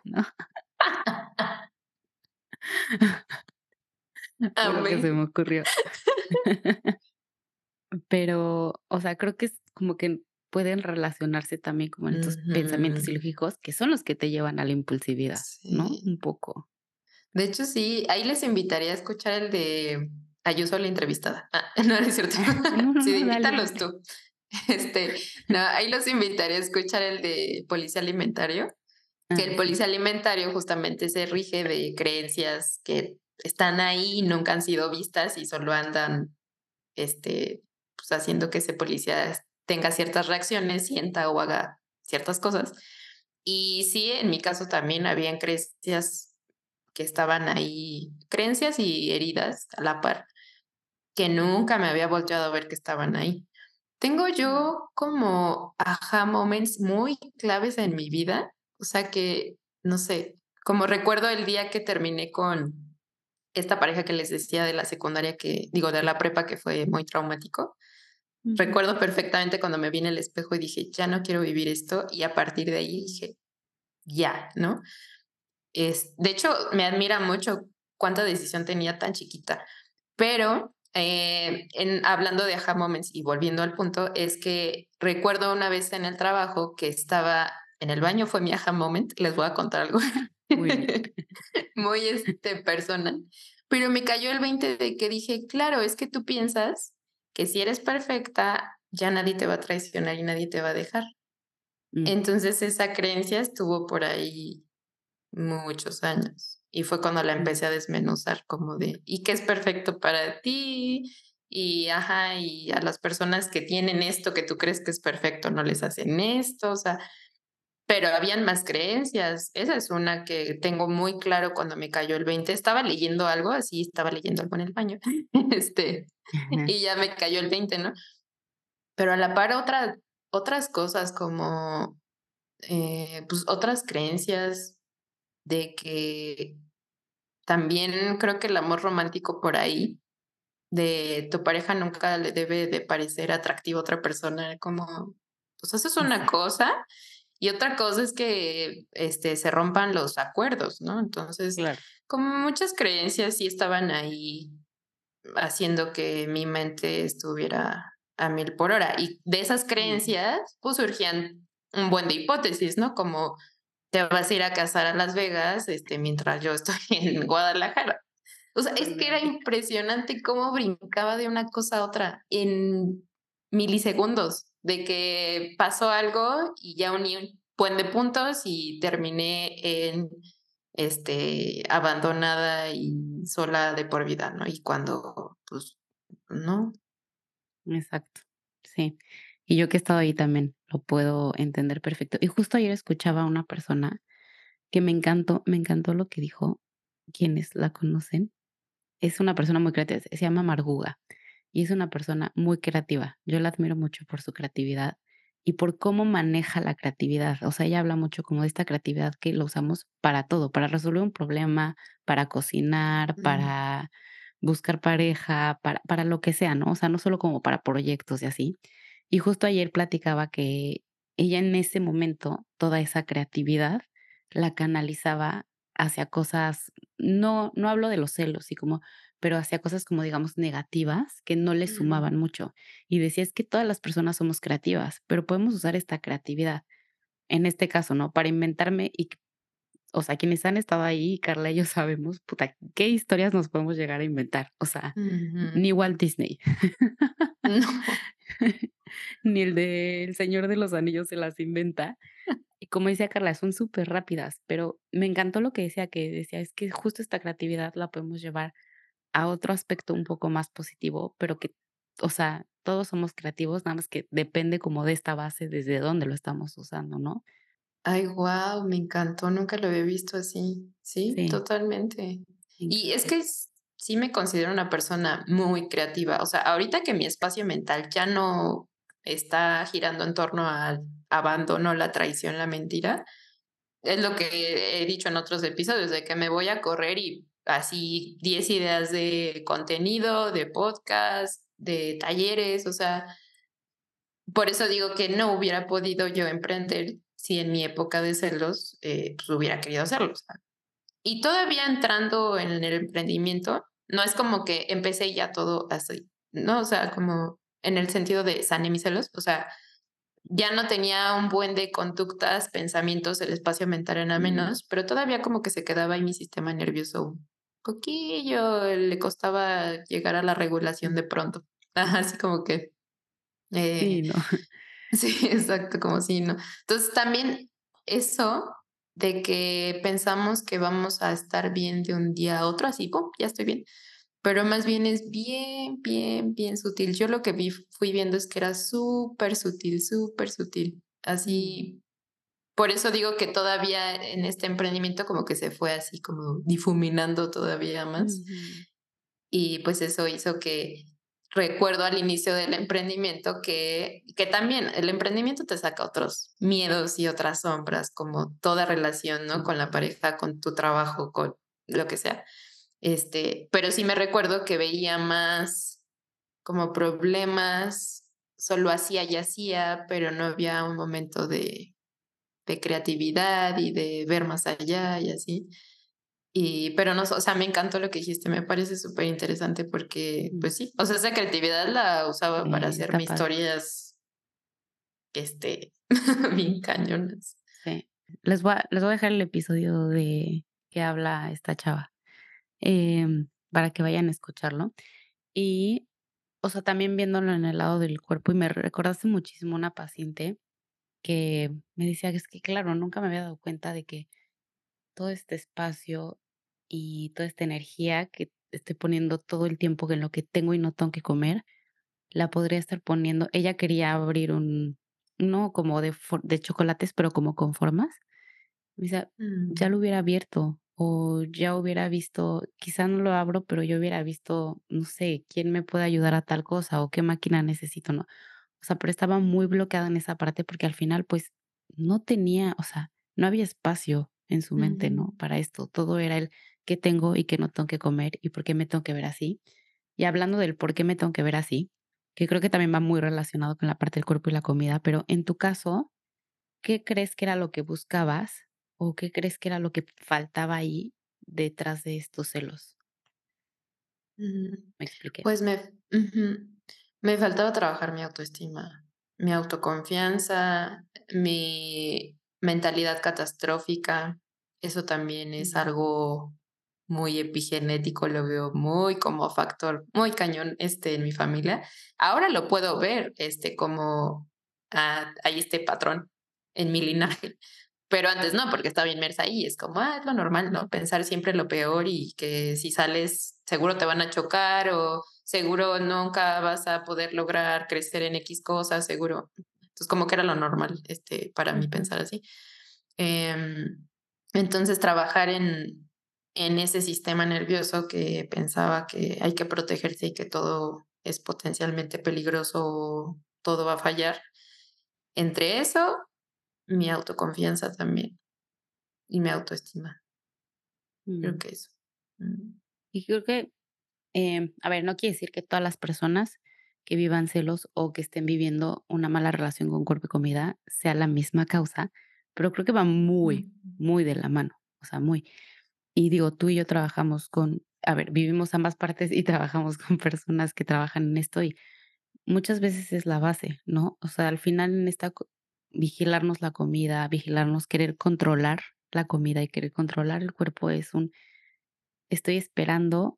¿no? [LAUGHS] lo que se me ocurrió. [LAUGHS] Pero, o sea, creo que es como que pueden relacionarse también como en estos pensamientos ilógicos que son los que te llevan a la impulsividad, ¿no? Un poco. De hecho, sí, ahí les invitaría a escuchar el de Ayuso la entrevistada. Ah, no, es cierto. sí, invítalos tú. [LAUGHS] Este, no, ahí los invitaría a escuchar el de policía alimentario, que el policía alimentario justamente se rige de creencias que están ahí y nunca han sido vistas y solo andan este, pues, haciendo que ese policía tenga ciertas reacciones, sienta o haga ciertas cosas. Y sí, en mi caso también habían creencias que estaban ahí, creencias y heridas a la par, que nunca me había volteado a ver que estaban ahí. Tengo yo como aha moments muy claves en mi vida, o sea que, no sé, como recuerdo el día que terminé con esta pareja que les decía de la secundaria que, digo, de la prepa que fue muy traumático. Recuerdo perfectamente cuando me vi en el espejo y dije, ya no quiero vivir esto y a partir de ahí dije, ya, ¿no? Es, de hecho, me admira mucho cuánta decisión tenía tan chiquita, pero eh, en, hablando de aha moments y volviendo al punto, es que recuerdo una vez en el trabajo que estaba en el baño, fue mi aha moment, les voy a contar algo [LAUGHS] muy, muy este, personal, pero me cayó el 20 de que dije, claro, es que tú piensas que si eres perfecta, ya nadie te va a traicionar y nadie te va a dejar. Mm. Entonces esa creencia estuvo por ahí muchos años. Y fue cuando la empecé a desmenuzar, como de, ¿y qué es perfecto para ti? Y, ajá, y a las personas que tienen esto que tú crees que es perfecto, no les hacen esto, o sea, pero habían más creencias. Esa es una que tengo muy claro cuando me cayó el 20. Estaba leyendo algo, así estaba leyendo algo en el baño, [LAUGHS] este, y ya me cayó el 20, ¿no? Pero a la par otra, otras cosas como, eh, pues otras creencias de que también creo que el amor romántico por ahí, de tu pareja nunca le debe de parecer atractivo a otra persona, como, pues eso es una cosa, y otra cosa es que este, se rompan los acuerdos, ¿no? Entonces, como muchas creencias sí estaban ahí haciendo que mi mente estuviera a mil por hora. Y de esas creencias, pues surgían un buen de hipótesis, ¿no? Como te vas a ir a casar a Las Vegas este, mientras yo estoy [LAUGHS] en Guadalajara. O sea, es que era impresionante cómo brincaba de una cosa a otra en milisegundos, de que pasó algo y ya uní un buen de puntos y terminé en este abandonada y sola de por vida, ¿no? Y cuando pues no, Exacto, sí. Y yo que he estado ahí también lo puedo entender perfecto. Y justo ayer escuchaba a una persona que me encantó, me encantó lo que dijo, quienes la conocen. Es una persona muy creativa, se llama Marguga y es una persona muy creativa. Yo la admiro mucho por su creatividad y por cómo maneja la creatividad. O sea, ella habla mucho como de esta creatividad que lo usamos para todo, para resolver un problema, para cocinar, para buscar pareja, para, para lo que sea, ¿no? O sea, no solo como para proyectos y así. Y justo ayer platicaba que ella en ese momento, toda esa creatividad, la canalizaba hacia cosas, no, no hablo de los celos, y como, pero hacia cosas como digamos negativas que no le mm. sumaban mucho. Y decía, es que todas las personas somos creativas, pero podemos usar esta creatividad, en este caso, ¿no? Para inventarme y o sea, quienes han estado ahí, Carla y yo sabemos, puta, qué historias nos podemos llegar a inventar. O sea, ni Walt Disney. [LAUGHS] [LAUGHS] ni el de El Señor de los Anillos se las inventa. Y como decía Carla, son súper rápidas, pero me encantó lo que decía, que decía, es que justo esta creatividad la podemos llevar a otro aspecto un poco más positivo, pero que, o sea, todos somos creativos, nada más que depende como de esta base desde dónde lo estamos usando, ¿no? Ay, wow, me encantó, nunca lo había visto así. Sí, totalmente. Y es que sí me considero una persona muy creativa. O sea, ahorita que mi espacio mental ya no está girando en torno al abandono, la traición, la mentira, es lo que he dicho en otros episodios, de que me voy a correr y así 10 ideas de contenido, de podcast, de talleres, o sea, por eso digo que no hubiera podido yo emprender si en mi época de celos eh, pues hubiera querido hacerlo. Y todavía entrando en el emprendimiento, no es como que empecé ya todo así, ¿no? O sea, como en el sentido de sané mis celos, o sea, ya no tenía un buen de conductas, pensamientos, el espacio mental era menos, pero todavía como que se quedaba ahí mi sistema nervioso un poquillo, le costaba llegar a la regulación de pronto. [LAUGHS] Así como que... Eh, sí, no. [LAUGHS] Sí, exacto, como si no. Entonces también eso de que pensamos que vamos a estar bien de un día a otro, así, ¡pum!, ya estoy bien. Pero más bien es bien, bien, bien sutil. Yo lo que vi, fui viendo es que era súper sutil, súper sutil. Así, por eso digo que todavía en este emprendimiento como que se fue así como difuminando todavía más. Y pues eso hizo que recuerdo al inicio del emprendimiento que, que también el emprendimiento te saca otros miedos y otras sombras, como toda relación, ¿no? Con la pareja, con tu trabajo, con lo que sea. Este, pero sí me recuerdo que veía más como problemas, solo hacía y hacía, pero no había un momento de, de creatividad y de ver más allá y así. Y, pero no, o sea, me encantó lo que dijiste, me parece súper interesante porque, pues sí, o sea, esa creatividad la usaba para hacer mis historias, este, [LAUGHS] bien cañonas. Sí. Les voy, a, les voy a dejar el episodio de que habla esta chava em, para que vayan a escucharlo. Y, o sea, también viéndolo en el lado del cuerpo y me recordaste muchísimo una paciente que me decía que es que, claro, nunca me había dado cuenta de que todo este espacio y toda esta energía que estoy poniendo todo el tiempo en lo que tengo y no tengo que comer, la podría estar poniendo. Ella quería abrir un, no como de, de chocolates, pero como con formas. Dice, ya mm. lo hubiera abierto o ya hubiera visto, quizá no lo abro, pero yo hubiera visto, no sé, quién me puede ayudar a tal cosa o qué máquina necesito, ¿no? O sea, pero estaba muy bloqueada en esa parte porque al final, pues, no tenía, o sea, no había espacio en su mente, ¿no? Para esto, todo era el qué tengo y qué no tengo que comer y por qué me tengo que ver así. Y hablando del por qué me tengo que ver así, que creo que también va muy relacionado con la parte del cuerpo y la comida, pero en tu caso, ¿qué crees que era lo que buscabas o qué crees que era lo que faltaba ahí detrás de estos celos? ¿Me expliqué? Pues me, me faltaba trabajar mi autoestima, mi autoconfianza, mi mentalidad catastrófica. Eso también es algo muy epigenético, lo veo muy como factor, muy cañón este, en mi familia. Ahora lo puedo ver este, como ah, hay este patrón en mi linaje, pero antes no, porque estaba inmersa ahí. Es como, ah, es lo normal, ¿no? Pensar siempre lo peor y que si sales seguro te van a chocar o seguro nunca vas a poder lograr crecer en X cosas, seguro. Entonces, como que era lo normal este, para mí pensar así. Em, entonces, trabajar en, en ese sistema nervioso que pensaba que hay que protegerse y que todo es potencialmente peligroso, todo va a fallar. Entre eso, mi autoconfianza también y mi autoestima. Creo mm. que eso. Mm. Y creo que, em, a ver, no quiere decir que todas las personas que vivan celos o que estén viviendo una mala relación con cuerpo y comida sea la misma causa, pero creo que va muy, muy de la mano, o sea, muy. Y digo, tú y yo trabajamos con, a ver, vivimos ambas partes y [LAUGHS] trabajamos con personas que trabajan en esto y muchas veces es la base, ¿no? O sea, al final en esta vigilarnos la comida, vigilarnos, querer controlar la comida y querer controlar el cuerpo es un, estoy esperando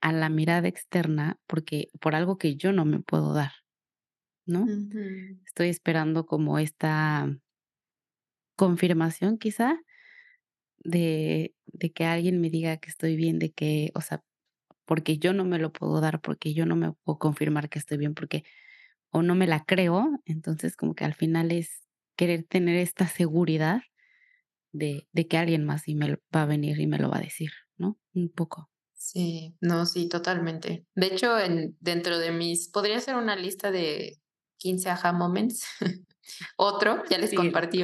a la mirada externa porque por algo que yo no me puedo dar, ¿no? Estoy esperando como esta confirmación quizá de, de que alguien me diga que estoy bien, de que, o sea, porque yo no me lo puedo dar, porque yo no me puedo confirmar que estoy bien, porque o no me la creo, entonces como que al final es querer tener esta seguridad de, de que alguien más y me va a venir y me lo va a decir, ¿no? Un poco. Sí, no, sí, totalmente. De hecho, en, dentro de mis, podría ser una lista de 15 aha moments. [LAUGHS] Otro, ya les compartí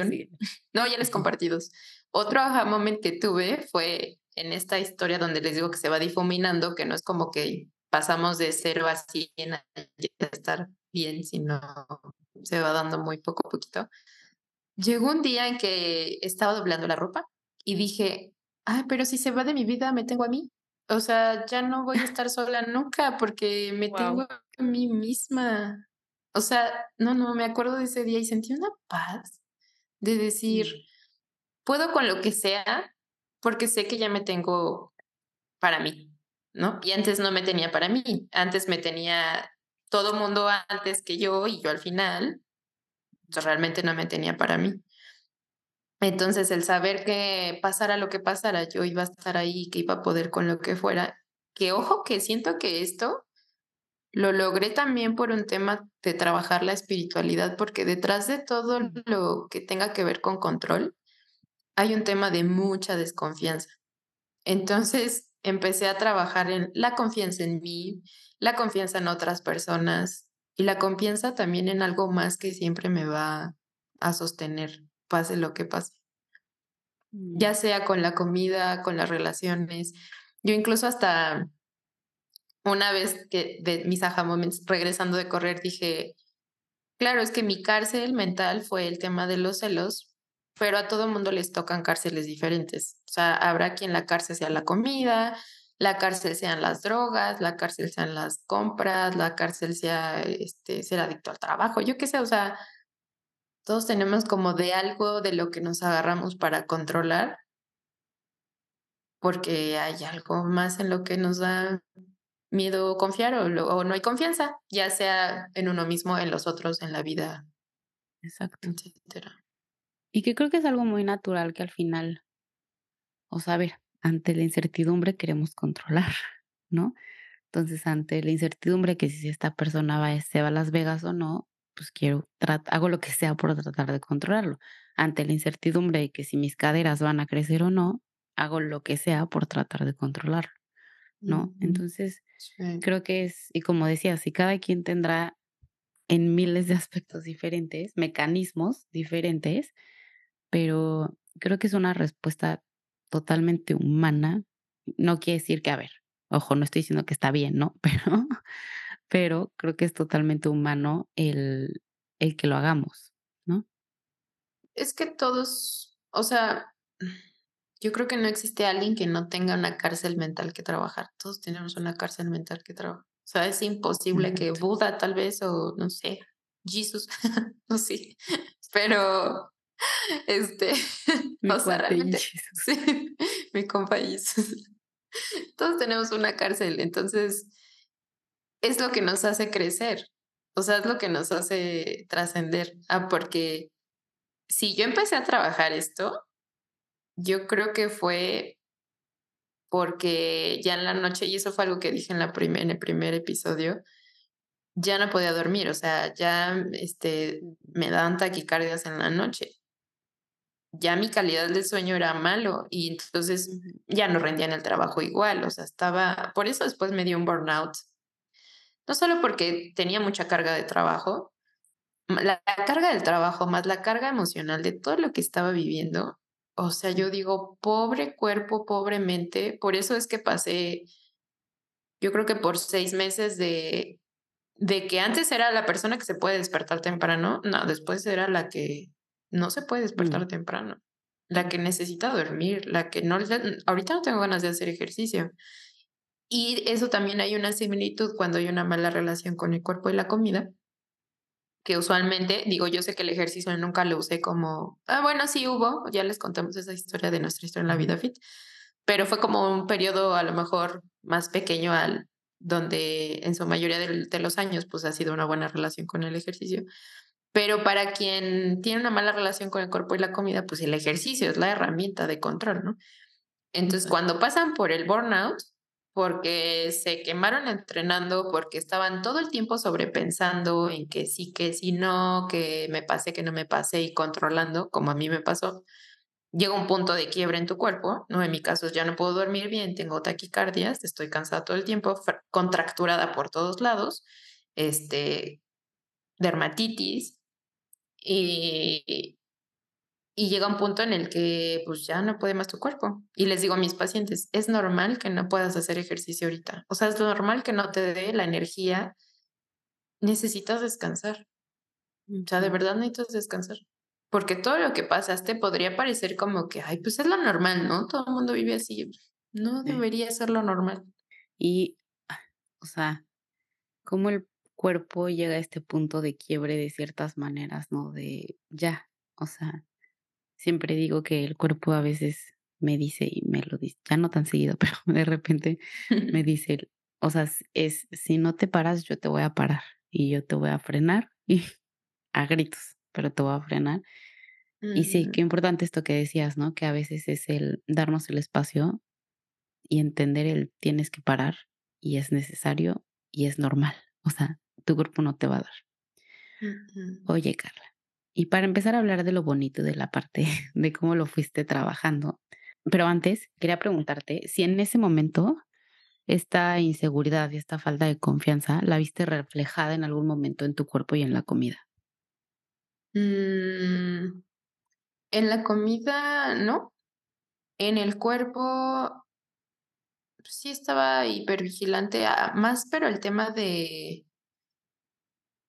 No, ya les compartí dos. Otro aha moment que tuve fue en esta historia donde les digo que se va difuminando, que no es como que pasamos de cero a 100 a estar bien, sino se va dando muy poco a poquito. Llegó un día en que estaba doblando la ropa y dije, ay, pero si se va de mi vida, me tengo a mí. O sea, ya no voy a estar sola nunca porque me tengo a mí misma. O sea, no, no, me acuerdo de ese día y sentí una paz de decir, puedo con lo que sea, porque sé que ya me tengo para mí, ¿no? Y antes no me tenía para mí, antes me tenía todo mundo antes que yo y yo al final, realmente no me tenía para mí. Entonces, el saber que pasara lo que pasara, yo iba a estar ahí, que iba a poder con lo que fuera, que ojo, que siento que esto lo logré también por un tema de trabajar la espiritualidad, porque detrás de todo lo que tenga que ver con control, hay un tema de mucha desconfianza. Entonces empecé a trabajar en la confianza en mí, la confianza en otras personas y la confianza también en algo más que siempre me va a sostener, pase lo que pase. Ya mm. sea con la comida, con las relaciones. Yo incluso hasta una vez que de mis aha moments regresando de correr dije, claro, es que mi cárcel mental fue el tema de los celos, pero a todo mundo les tocan cárceles diferentes. O sea, habrá quien la cárcel sea la comida, la cárcel sean las drogas, la cárcel sean las compras, la cárcel sea este, ser adicto al trabajo, yo qué sé, o sea, todos tenemos como de algo de lo que nos agarramos para controlar, porque hay algo más en lo que nos da miedo confiar o, o no hay confianza, ya sea en uno mismo, en los otros, en la vida. Exacto. Etcétera. Y que creo que es algo muy natural que al final, o sea, a ver, ante la incertidumbre queremos controlar, [LAUGHS] ¿no? Entonces, ante la incertidumbre que si esta persona va, se va a Las Vegas o no, pues quiero, hago lo que sea por tratar de controlarlo. Ante la incertidumbre de que si mis caderas van a crecer o no, hago lo que sea por tratar de controlarlo, ¿no? Entonces, creo que es, y como decía, si cada quien tendrá en miles de aspectos diferentes, mecanismos diferentes, pero creo que es una respuesta totalmente humana. No quiere decir que, a ver, ojo, no estoy diciendo que está bien, ¿no? [LAUGHS] Pero, pero creo que es totalmente humano el, el que lo hagamos, ¿no? Es que todos, o sea, yo creo que no existe alguien que no tenga una cárcel mental que trabajar. Todos tenemos una cárcel mental que trabajar. O sea, es imposible que Buda tal vez o no sé, Jesús, [LAUGHS] no sé, pero [LAUGHS] este, [LAUGHS] Mi o sea, realmente, sí, [LAUGHS] mi compa. Todos tenemos una cárcel, entonces es lo que nos hace crecer. O sea, es lo que nos hace trascender. Ah, porque si yo empecé a trabajar esto, yo creo que fue porque ya en la noche, y eso fue algo que dije en, la primer, en el primer episodio, ya no podía dormir, o sea, ya este, me daban taquicardias en la noche. Ya mi calidad del sueño era malo y entonces ya no rendía en el trabajo igual, o sea, estaba, por eso después me dio un burnout. No solo porque tenía mucha carga de trabajo, la, la carga del trabajo más la carga emocional de todo lo que estaba viviendo, o sea, yo digo, pobre cuerpo, pobre mente, por eso es que pasé, yo creo que por seis meses de, de que antes era la persona que se puede despertar temprano, no, después era la que no se puede despertar Mm. temprano, la que necesita dormir, la que no, ahorita no tengo ganas de hacer ejercicio. Y eso también hay una similitud cuando hay una mala relación con el cuerpo y la comida, que usualmente, digo, yo sé que el ejercicio nunca lo usé como, ah, bueno, sí hubo, ya les contamos esa historia de nuestra historia en la vida fit, pero fue como un periodo a lo mejor más pequeño al donde en su mayoría del- de los años pues ha sido una buena relación con el ejercicio. Pero para quien tiene una mala relación con el cuerpo y la comida, pues el ejercicio es la herramienta de control, ¿no? Entonces, cuando pasan por el burnout, porque se quemaron entrenando, porque estaban todo el tiempo sobrepensando en que sí, que sí, no, que me pasé, que no me pasé y controlando, como a mí me pasó, llega un punto de quiebre en tu cuerpo, ¿no? En mi caso ya no puedo dormir bien, tengo taquicardias, estoy cansada todo el tiempo, contracturada por todos lados, este, dermatitis y, y llega un punto en el que pues ya no puede más tu cuerpo. Y les digo a mis pacientes, es normal que no puedas hacer ejercicio ahorita. O sea, es normal que no te dé la energía. Necesitas descansar. O sea, de verdad necesitas descansar. Porque todo lo que pasaste podría parecer como que, ay, pues es lo normal, ¿no? Todo el mundo vive así. No debería ser lo normal. Y, ah, o sea, cómo el cuerpo llega a este punto de quiebre de ciertas maneras, ¿no? De ya, o sea, siempre digo que el cuerpo a veces me dice y me lo dice, ya no tan seguido, [LAUGHS] pero de repente [LAUGHS] me dice, o sea, es, si no te paras, yo te voy a parar y yo te voy a frenar [LAUGHS] y a gritos, pero te voy a frenar. Y sí, Ujú, qué importante esto que decías, ¿no? Que a veces es el darnos el espacio y entender el tienes que parar y es necesario y es normal. O sea, tu cuerpo no te va a dar. Oye, Carla, y para empezar a hablar de lo bonito de la parte [LAUGHS] de cómo lo fuiste trabajando, pero antes quería preguntarte si en ese momento esta inseguridad y esta falta de confianza la viste reflejada en algún momento en tu cuerpo y en la comida. Mm, en la comida, no. En el cuerpo, sí estaba hipervigilante, ah, más, pero el tema de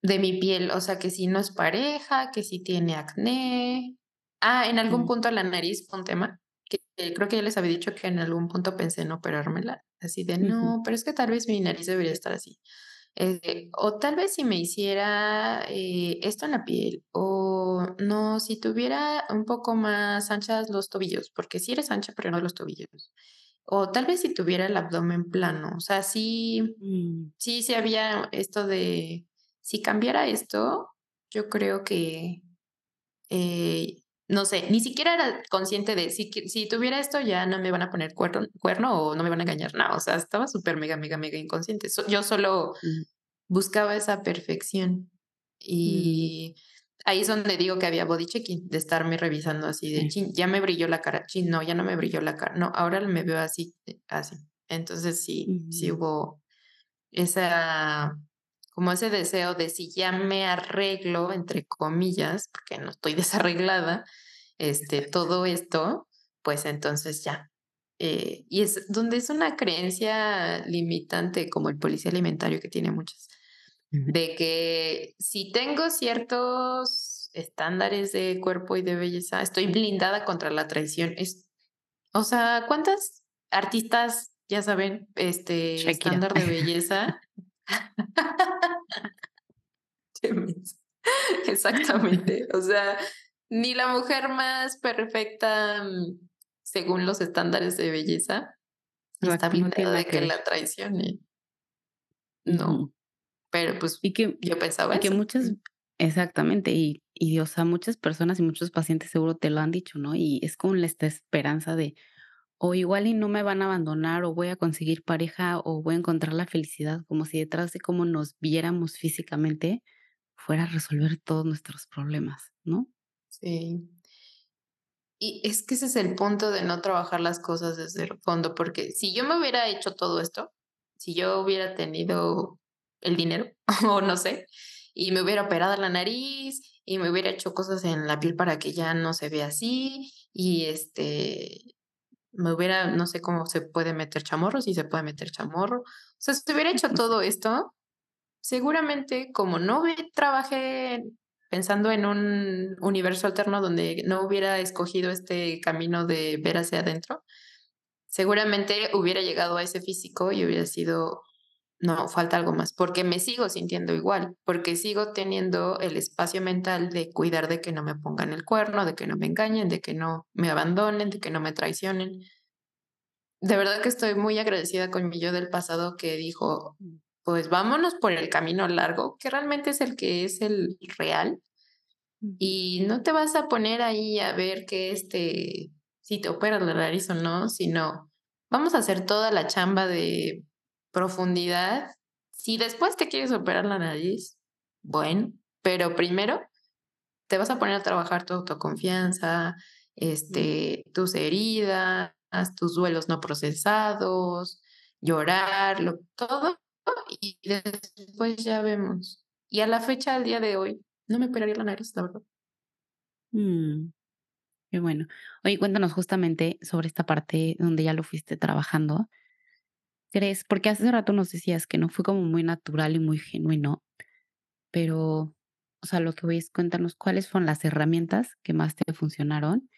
de mi piel, o sea, que si no es pareja, que si tiene acné. Ah, en algún Mm, punto la nariz fue un tema, que que creo que ya les había dicho que en algún punto pensé en operármela, así de: "No, pero es que tal vez mi nariz debería estar así". Eh, o tal vez si me hiciera, eh, esto en la piel, o no, si tuviera un poco más anchas los tobillos, porque sí eres ancha, pero no los tobillos. O tal vez si tuviera el abdomen plano, o sea, sí mm, sí, sí había esto de, si cambiara esto, yo creo que, eh, no sé, ni siquiera era consciente de si si tuviera esto ya no me van a poner cuerno cuerno o no me van a engañar, no, o sea, estaba súper mega, mega, mega inconsciente. So yo solo mm, buscaba esa perfección. mm, Y ahí es donde digo que había body checking, de estarme revisando así de: "Chin, ya me brilló la cara, chin, no, ya no me brilló la cara, no, ahora me veo así, así". Entonces sí, sí hubo esa como ese deseo de si ya me arreglo, entre comillas, porque no estoy [LAUGHS] desarreglada, este, todo esto, pues entonces ya. Eh, y es donde es una creencia limitante, como el policía alimentario que tiene muchas, de que si tengo ciertos estándares de cuerpo y de belleza, estoy blindada contra la traición. Es, o sea, ¿cuántas artistas, ya saben, este estándar de belleza? [LAUGHS] Exactamente. O sea, ni la mujer más perfecta mm, según los estándares de belleza está blindada de que, la traicione. No. Pero pues y que, yo pensaba y que muchas, exactamente, y, y o sea, muchas personas y muchos pacientes seguro te lo han dicho, ¿no? Y es con esta esperanza de, o igual y no me van a abandonar, o voy a conseguir pareja, o voy a encontrar la felicidad, como si detrás de cómo nos viéramos físicamente fuera a resolver todos nuestros problemas, ¿no? Sí. Y es que ese es el punto de no trabajar las cosas desde el fondo, porque si yo me hubiera hecho todo esto, si yo hubiera tenido el dinero, [LAUGHS] o no sé, y me hubiera operado la nariz y me hubiera hecho cosas en la piel para que ya no se vea así y este me hubiera, no sé cómo se puede meter chamorro, si se puede meter chamorro. O sea, si hubiera hecho todo esto, seguramente como no trabajé pensando en un universo alterno donde no hubiera escogido este camino de ver hacia adentro, seguramente hubiera llegado a ese físico y hubiera sido no, falta algo más, porque me sigo sintiendo igual, porque sigo teniendo el espacio mental de cuidar de que no me pongan el cuerno, de que no me engañen, de que no me abandonen, de que no me traicionen. De verdad que estoy muy agradecida con mi yo del pasado que dijo, pues vámonos por el camino largo, que realmente es el que es el real, y no te vas a poner ahí a ver que este, si te operas la nariz o no, sino vamos a hacer toda la chamba de profundidad. Si después te quieres operar la nariz, bueno, pero primero te vas a poner a trabajar tu autoconfianza, este, tus heridas, tus duelos no procesados, llorar, todo, y después ya vemos. Y a la fecha, al día de hoy, no me operaría la nariz, la verdad. Mm, qué bueno. Oye, cuéntanos justamente sobre esta parte donde ya lo fuiste trabajando crees? Porque hace rato nos decías que no fue como muy natural y muy genuino, pero, o sea, lo que voy es cuéntanos cuáles fueron las herramientas que más te funcionaron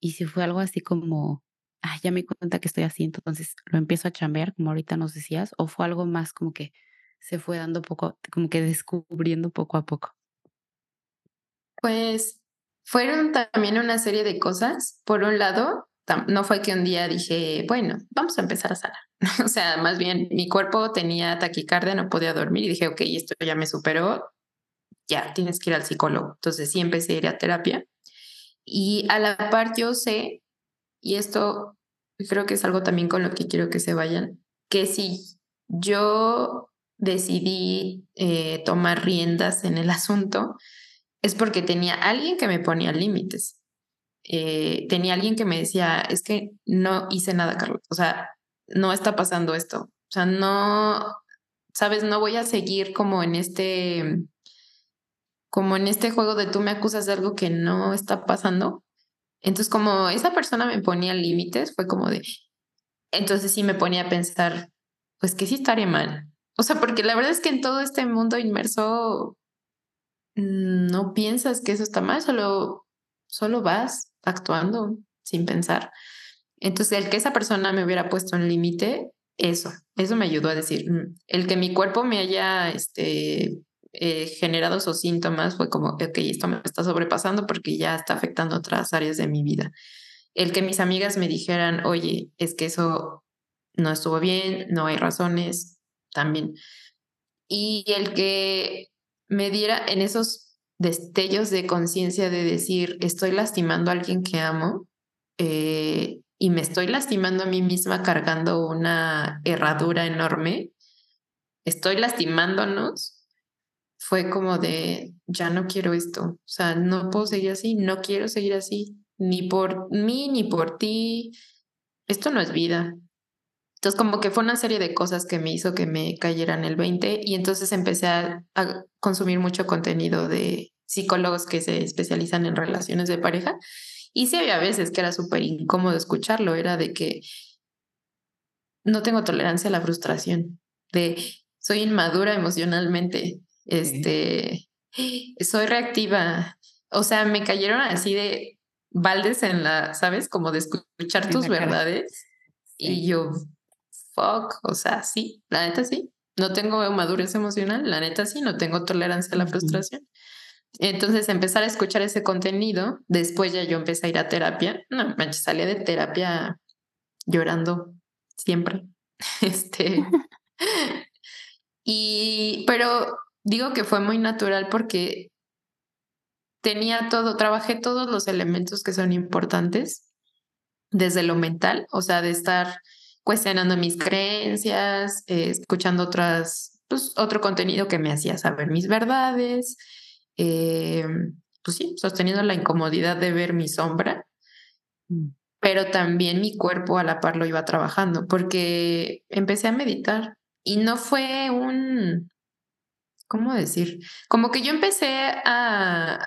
y si fue algo así como, ah, ya me cuenta que estoy así, entonces lo empiezo a chambear, como ahorita nos decías, o fue algo más como que se fue dando poco, como que descubriendo poco a poco. Pues fueron también una serie de cosas. Por un lado, no fue que un día dije, bueno, vamos a empezar a sanar. [LAUGHS] o sea, más bien mi cuerpo tenía taquicardia, no podía dormir y dije, ok, esto ya me superó, ya tienes que ir al psicólogo. Entonces sí empecé a ir a terapia. Y a la par yo sé, y esto creo que es algo también con lo que quiero que se vayan, que si yo decidí eh, tomar riendas en el asunto, es porque tenía alguien que me ponía límites. Eh, tenía alguien que me decía, es que no hice nada, Carlos, o sea, no está pasando esto, o sea, no, sabes, no voy a seguir como en este, como en este juego de tú me acusas de algo que no está pasando. Entonces, como esa persona me ponía límites, fue como de, entonces sí me ponía a pensar, pues que sí estaré mal. O sea, porque la verdad es que en todo este mundo inmerso mm, no piensas que eso está mal, solo, solo vas actuando sin pensar. Entonces, el que esa persona me hubiera puesto un límite, eso, eso me ayudó a decir, mm, el que mi cuerpo me haya este, eh, generado esos síntomas fue como, ok, esto me está sobrepasando porque ya está afectando otras áreas de mi vida. El que mis amigas me dijeran, oye, es que eso no estuvo bien, no hay razones, también. Y el que me diera en esos destellos de conciencia de decir, estoy lastimando a alguien que amo eh, y me estoy lastimando a mí misma cargando una herradura enorme, estoy lastimándonos, fue como de, ya no quiero esto, o sea, no puedo seguir así, no quiero seguir así, ni por mí, ni por ti, esto no es vida, entonces, como que fue una serie de cosas que me hizo que me cayeran el 20 y entonces empecé a, consumir mucho contenido de psicólogos que se especializan en relaciones de pareja. Y sí había veces que era súper incómodo escucharlo, era de que no tengo tolerancia a la frustración, de soy inmadura emocionalmente, este, soy reactiva, o sea, me cayeron así de baldes en la, ¿sabes? Como de escuchar tus verdades. Y yo, fuck, o sea, sí, la neta sí, no tengo madurez emocional, la neta sí, no tengo tolerancia a la frustración. Entonces, empezar a escuchar ese contenido, después ya yo empecé a ir a terapia, no, manches, salía de terapia llorando siempre. [LAUGHS] Este, y, pero digo que fue muy natural porque tenía todo, trabajé todos los elementos que son importantes, desde lo mental, o sea, de estar cuestionando mis creencias, eh, escuchando otras, pues, otro contenido que me hacía saber mis verdades, eh, pues sí, sosteniendo la incomodidad de ver mi sombra, mm. pero también mi cuerpo a la par lo iba trabajando, porque empecé a meditar y no fue un, ¿cómo decir? Como que yo empecé a,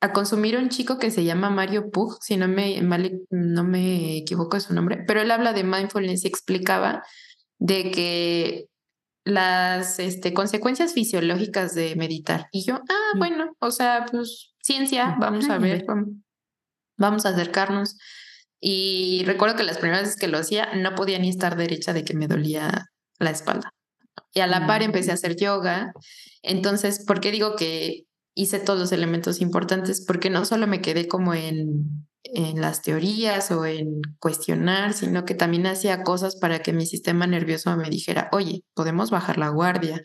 a consumir un chico que se llama Mario Pug, si no me, no me equivoco de su nombre, pero él habla de mindfulness y explicaba de que las este, consecuencias fisiológicas de meditar. Y yo, ah, mm. bueno, o sea, pues ciencia, mm. vamos a ver, vamos, a acercarnos. Y recuerdo que las primeras veces que lo hacía no podía ni estar derecha de que me dolía la espalda. Y a la par empecé a mm. hacer yoga. Entonces, ¿por qué digo que hice todos los elementos importantes? Porque no solo me quedé como en en las teorías o en cuestionar, sino que también hacía cosas para que mi sistema nervioso me dijera, oye, podemos bajar la guardia,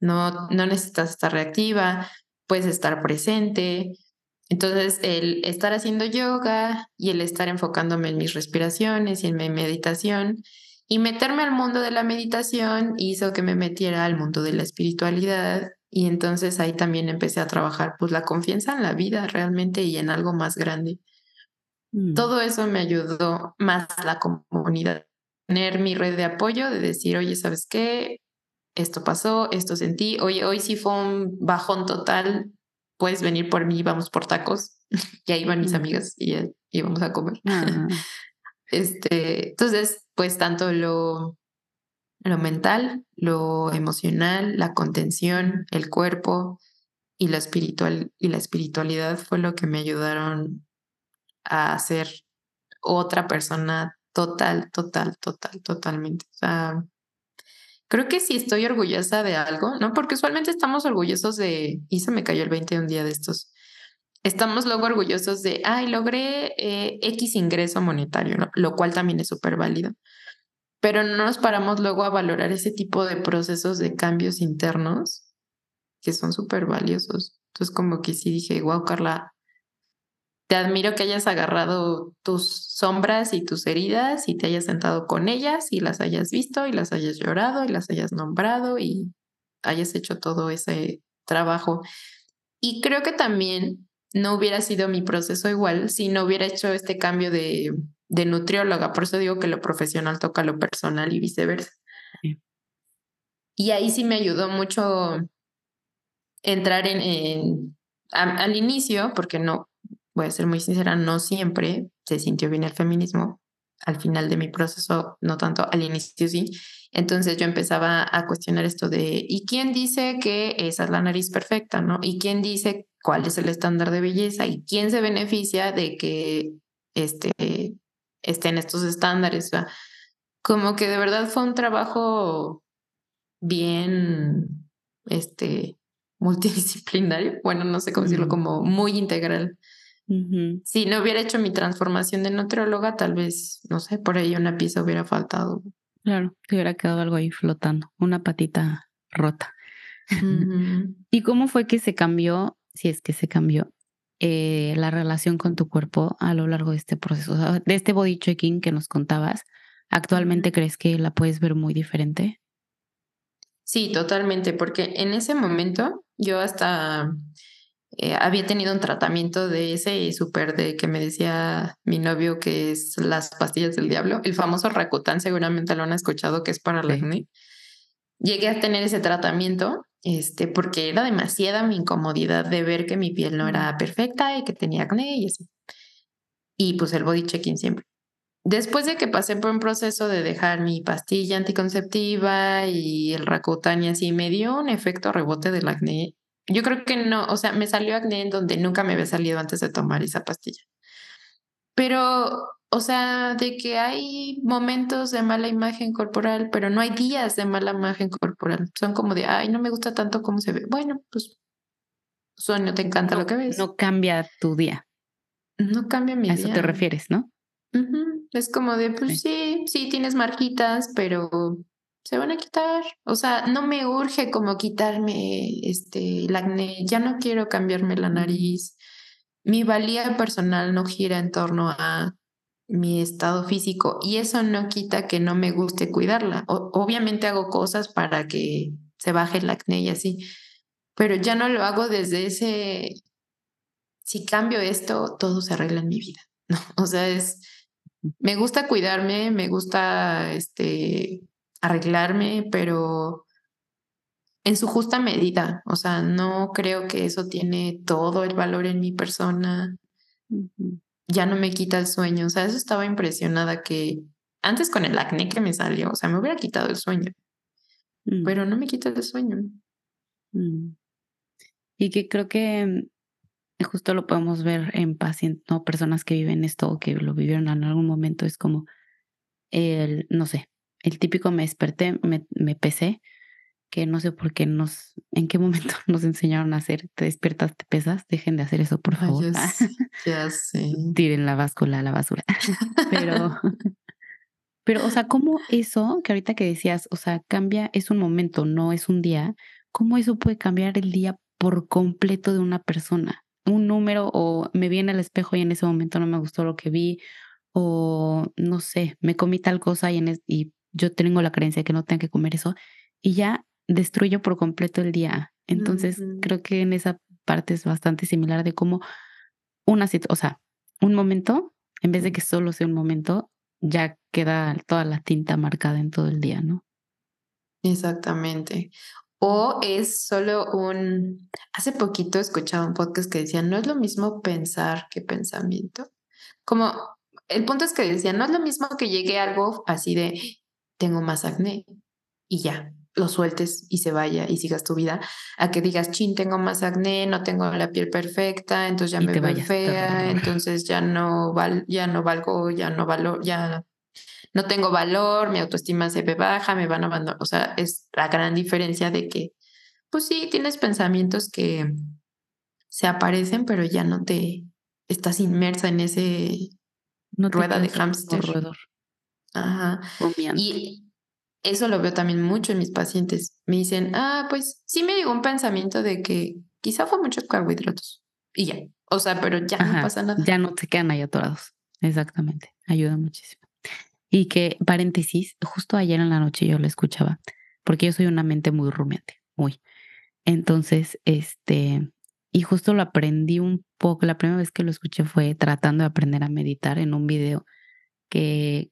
no, no necesitas estar reactiva, puedes estar presente. Entonces, el estar haciendo yoga y el estar enfocándome en mis respiraciones y en mi meditación y meterme al mundo de la meditación hizo que me metiera al mundo de la espiritualidad y entonces ahí también empecé a trabajar pues la confianza en la vida realmente y en algo más grande. Mm. Todo eso me ayudó más a la comunidad, tener mi red de apoyo, de decir, oye, ¿sabes qué? Esto pasó, esto sentí, oye, hoy sí fue un bajón total, puedes venir por mí, vamos por tacos. [LAUGHS] y ahí van mis mm. amigas y íbamos a comer. Ah. [LAUGHS] este, entonces, pues tanto lo, lo mental, lo emocional, la contención, el cuerpo y la espiritual y la espiritualidad fue lo que me ayudaron a ser otra persona total, total, total, totalmente. O sea, creo que sí estoy orgullosa de algo, ¿no? Porque usualmente estamos orgullosos de, y se me cayó el 20 un día de estos, estamos luego orgullosos de, ay, logré eh, X ingreso monetario, lo cual también es súper válido. Pero no nos paramos luego a valorar ese tipo de procesos de cambios internos que son súper valiosos. Entonces, como que sí dije, wow, Carla, te admiro que hayas agarrado tus sombras y tus heridas y te hayas sentado con ellas y las hayas visto y las hayas llorado y las hayas nombrado y hayas hecho todo ese trabajo. Y creo que también no hubiera sido mi proceso igual si no hubiera hecho este cambio de, de nutrióloga. Por eso digo que lo profesional toca lo personal y viceversa. Y ahí sí me ayudó mucho entrar en, al inicio, porque no, voy a ser muy sincera, no siempre se sintió bien el feminismo. Al final de mi proceso, no tanto al inicio sí. Entonces yo empezaba a cuestionar esto de, ¿y quién dice que esa es la nariz perfecta, no? ¿Y quién dice cuál es el estándar de belleza? ¿Y quién se beneficia de que este, estén estos estándares? como que de verdad fue un trabajo bien, este, multidisciplinario, bueno, no sé cómo decirlo, como muy integral. Si no hubiera hecho mi transformación de nutrióloga, tal vez, no sé, por ahí una pieza hubiera faltado. Claro, te hubiera quedado algo ahí flotando, una patita rota. [LAUGHS] ¿Y cómo fue que se cambió, si es que se cambió, eh, la relación con tu cuerpo a lo largo de este proceso? de este body checking que nos contabas, ¿actualmente crees que la puedes ver muy diferente? Sí, totalmente, porque en ese momento yo hasta eh, había tenido un tratamiento de ese súper de que me decía mi novio que es las pastillas del diablo, el famoso Rakután, seguramente lo han escuchado que es para la acné. Llegué a tener ese tratamiento este, porque era demasiada mi incomodidad de ver que mi piel no era perfecta y que tenía acné y así. y pues el body checking siempre. Después de que pasé por un proceso de dejar mi pastilla anticonceptiva y el Rakutan y así, me dio un efecto rebote del acné. Yo creo que no, o sea, me salió acné en donde nunca me había salido antes de tomar esa pastilla. Pero, o sea, de que hay momentos de mala imagen corporal, pero no hay días de mala imagen corporal. Son como de, ay, no me gusta tanto cómo se ve. Bueno, pues, sueño, te encanta lo que ves. No cambia tu día. No cambia mi A día. eso te refieres, ¿no? Es como de, pues sí. sí, tienes marquitas, pero se van a quitar. O sea, no me urge como quitarme este el acné. Ya no quiero cambiarme la nariz. Mi valía personal no gira en torno a mi estado físico y eso no quita que no me guste cuidarla. obviamente hago cosas para que se baje el acné y así, pero ya no lo hago desde ese, si cambio esto, todo se arregla en mi vida. [LAUGHS] No, o sea, es, me gusta cuidarme, me gusta este, arreglarme, pero en su justa medida. O sea, no creo que eso tiene todo el valor en mi persona. Ya no me quita el sueño. O sea, eso estaba impresionada que antes con el acné que me salió, o sea, me hubiera quitado el sueño. Mm. Pero no me quita el sueño. Mm. Y que creo que justo lo podemos ver en pacientes, no personas que viven esto o que lo vivieron en algún momento, es como el, no sé, el típico me desperté, me, me pesé, que no sé por qué nos, en qué momento [LAUGHS] nos enseñaron a hacer, te despiertas, te pesas, dejen de hacer eso, por favor. [LAUGHS] ya sé. Tiren la báscula a la basura. [LAUGHS] Pero, pero, o sea, ¿cómo eso, que ahorita que decías, o sea, cambia, es un momento, no es un día, ¿cómo eso puede cambiar el día por completo de una persona? un número o me vi en el espejo y en ese momento no me gustó lo que vi o no sé, me comí tal cosa y, en y yo tengo la creencia de que no tengo que comer eso y ya destruyo por completo el día. Entonces creo que en esa parte es bastante similar de cómo una o sea, un momento, en vez de que solo sea un momento, ya queda toda la tinta marcada en todo el día, ¿no? Exactamente. O es solo un... Hace poquito escuchaba un podcast que decía, no es lo mismo pensar que pensamiento. Como el punto es que decía, no es lo mismo que llegue algo así de, tengo más acné y ya, lo sueltes y se vaya y sigas tu vida, a que digas, chin, tengo más acné, no tengo la piel perfecta, entonces ya me veo fea, entonces ya no, val ya no valgo, ya no valor, ya no tengo valor, mi autoestima se ve baja, me van a abandonar. O sea, es la gran diferencia de que, pues sí, tienes pensamientos que se aparecen, pero ya no te estás inmersa en ese rueda de hámster. Ajá. Y eso lo veo también mucho en mis pacientes. Me dicen, ah, pues sí me llegó un pensamiento de que quizá fue mucho carbohidratos. Y ya. O sea, pero ya no pasa nada. Ya no se quedan ahí atorados. Exactamente. Ayuda muchísimo. Y que, paréntesis, justo ayer en la noche yo lo escuchaba, porque yo soy una mente muy rumiante, muy. Entonces, este, y justo lo aprendí un poco, la primera vez que lo escuché fue tratando de aprender a meditar en un video que,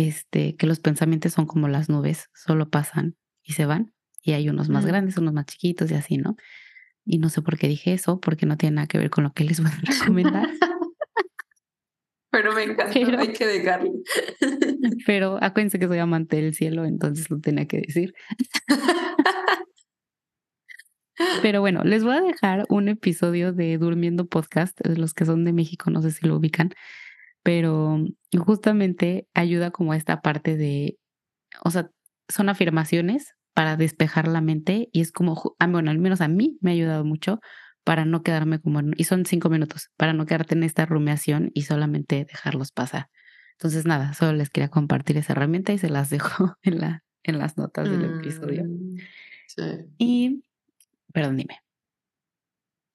este, que los pensamientos son como las nubes, solo pasan y se van, y hay unos más grandes, unos más chiquitos y así, ¿no? Y no sé por qué dije eso, porque no tiene nada que ver con lo que les [LAUGHS] voy a recomendar. [LAUGHS] Pero me encanta, hay que dejarlo. [LAUGHS] Pero acuérdense que soy amante del cielo, entonces lo tenía que decir. Pero bueno, les voy a dejar un episodio de Durmiendo Podcast, los que son de México, no sé si lo ubican, pero justamente ayuda como a esta parte de, o sea, son afirmaciones para despejar la mente y es como, ah, bueno, al menos a mí me ha ayudado mucho para no quedarme como, y son cinco minutos, para no quedarte en esta rumiación y solamente dejarlos pasar. Entonces, nada, solo les quería compartir esa herramienta y se las [LAUGHS] dejo en, la, en las notas del episodio. Mm, sí. Y, perdón, dime.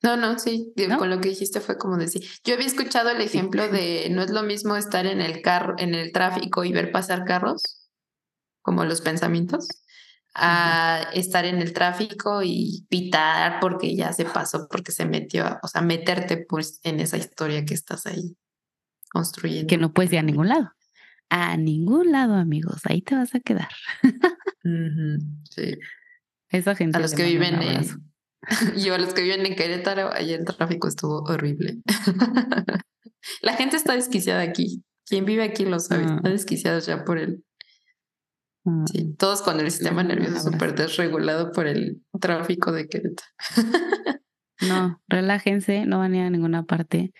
No, no, sí, con lo que dijiste fue como decir, yo había escuchado el ejemplo de no es lo mismo estar en el carro, en el tráfico y ver pasar carros, como los pensamientos, a estar en el tráfico y pitar porque ya se pasó, porque se metió, o sea, meterte pues en esa historia que estás ahí construyendo. Que no puedes ir a ningún lado. A ningún lado, amigos, ahí te vas a quedar. [LAUGHS] sí. Esa gente. A los que viven en... [LAUGHS] Yo a los que viven en Querétaro, ayer el tráfico estuvo horrible. [LAUGHS] La gente está desquiciada aquí. Quien vive aquí lo sabe. Está ah. desquiciado ya por el. Ah. Sí, todos con el sistema nervioso súper desregulado por el tráfico de Querétaro. [LAUGHS] No, relájense, no van a ir a ninguna parte.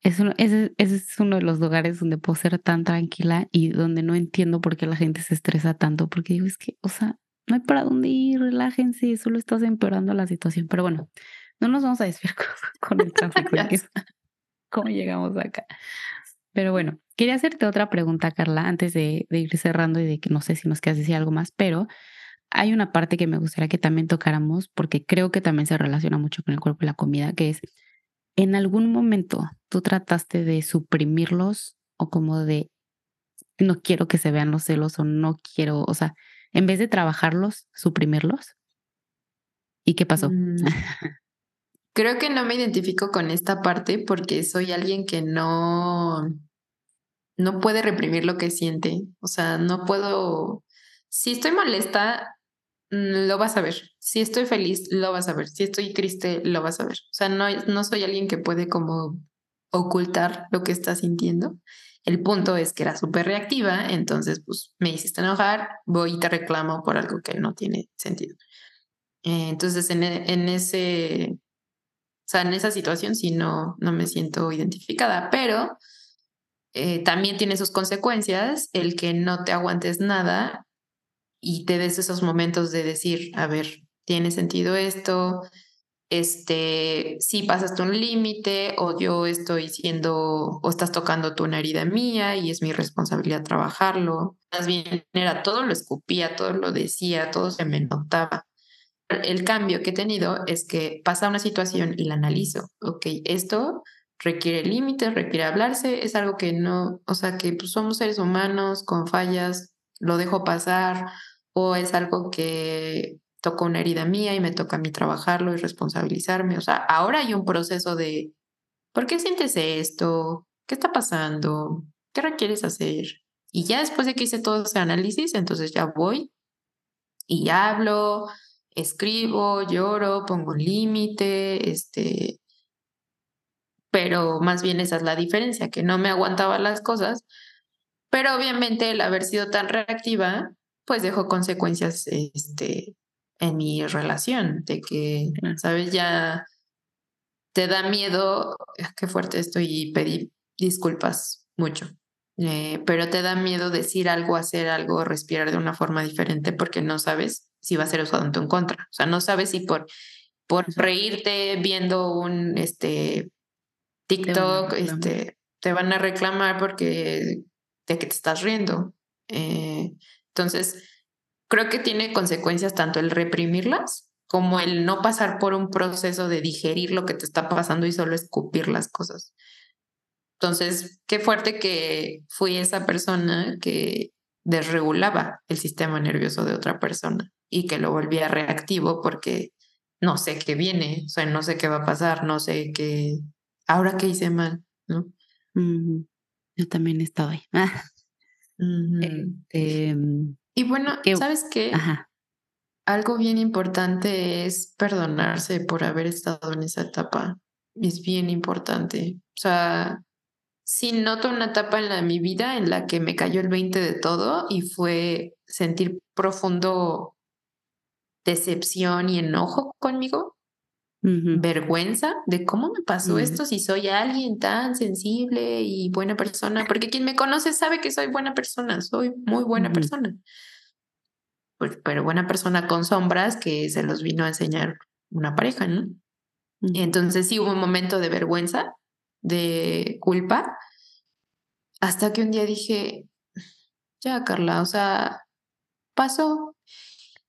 Es uno, ese, ese, es uno de los lugares donde puedo ser tan tranquila y donde no entiendo por qué la gente se estresa tanto, porque digo, es que, o sea, no hay para dónde ir, relájense, solo estás empeorando la situación. Pero bueno, no nos vamos a desviar [LAUGHS] con, el [LAUGHS] tráfico. [LAUGHS] ¿Cómo llegamos acá? Pero bueno, quería hacerte otra pregunta, Carla, antes de, de, ir cerrando y de que no sé si nos quieras decir algo más, pero hay una parte que me gustaría que también tocáramos, porque creo que también se relaciona mucho con el cuerpo y la comida, que es ¿En algún momento tú trataste de suprimirlos o como de no quiero que se vean los celos o no quiero, o sea, en vez de trabajarlos, suprimirlos? ¿Y qué pasó? Mm. [LAUGHS] Creo que no me identifico con esta parte porque soy alguien que no no puede reprimir lo que siente, o sea, no puedo si estoy molesta, Mm, lo vas a ver. Si estoy feliz, lo vas a ver. Si estoy triste, lo vas a ver. O sea, no, no soy alguien que puede como ocultar lo que está sintiendo. El punto es que era súper reactiva, entonces pues me hiciste enojar, voy y te reclamo por algo que no tiene sentido. Eh, entonces en, e, en, ese, o sea, en esa situación sí no, no me siento identificada, pero eh, también tiene sus consecuencias el que no te aguantes nada y te des esos momentos de decir, a ver, ¿tiene sentido esto? Este, si pasaste un límite o yo estoy siendo o estás tocando tú una herida mía y es mi responsabilidad trabajarlo. Más bien era todo lo escupía, todo lo decía, todo se me notaba. El cambio que he tenido es que pasa una situación y la analizo. Ok, esto requiere límites, requiere hablarse, es algo que no, o sea, que pues, somos seres humanos con fallas, lo dejo pasar o es algo que tocó una herida mía y me toca a mí trabajarlo y responsabilizarme. O sea, ahora hay un proceso de, ¿por qué sientes esto? ¿Qué está pasando? ¿Qué requieres hacer? Y ya después de que hice todo ese análisis, entonces ya voy y hablo, escribo, lloro, pongo un límite, este, pero más bien esa es la diferencia, que no me aguantaba las cosas, pero obviamente el haber sido tan reactiva pues dejó consecuencias este, en mi relación, de que, ¿sabes? Ya te da miedo, qué fuerte estoy y pedí disculpas mucho, eh, pero te da miedo decir algo, hacer algo, respirar de una forma diferente porque no sabes si va a ser usado en tu contra. O sea, no sabes si por, por reírte viendo un este, TikTok este, te van a reclamar porque de que te estás riendo. Eh, entonces, creo que tiene consecuencias tanto el reprimirlas como el no pasar por un proceso de digerir lo que te está pasando y solo escupir las cosas. Entonces, qué fuerte que fui esa persona que desregulaba el sistema nervioso de otra persona y que lo volvía reactivo porque no sé qué viene, o sea, no sé qué va a pasar, no sé qué, ahora qué hice mal, ¿no? Yo también estoy. [LAUGHS] Este, y bueno, ¿sabes qué? Algo bien importante es perdonarse por haber estado en esa etapa. Es bien importante. O sea, sí noto una etapa en la, mi vida en la que me cayó el 20 de todo y fue sentir profundo decepción y enojo conmigo vergüenza de cómo me pasó esto si soy alguien tan sensible y buena persona, porque quien me conoce sabe que soy buena persona, soy muy buena persona. Pues, pero buena persona con sombras que se los vino a enseñar una pareja, ¿no? Entonces sí hubo un momento de vergüenza, de culpa, hasta que un día dije, ya Carla, o sea, pasó.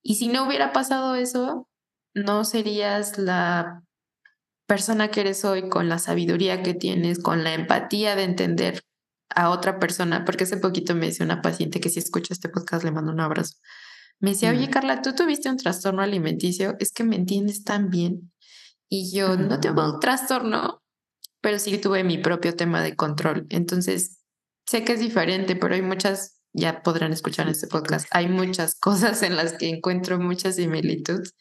Y si no hubiera pasado eso, no serías la persona que eres hoy con la sabiduría que tienes, con la empatía de entender a otra persona, porque hace poquito me decía una paciente que si escucha este podcast le mando un abrazo. Me decía, oye Carla, tú tuviste un trastorno alimenticio, es que me entiendes tan bien. Y yo no tuve un trastorno, pero sí tuve mi propio tema de control. Entonces, sé que es diferente, pero hay muchas, ya podrán escuchar en este podcast, hay muchas cosas en las que encuentro muchas similitudes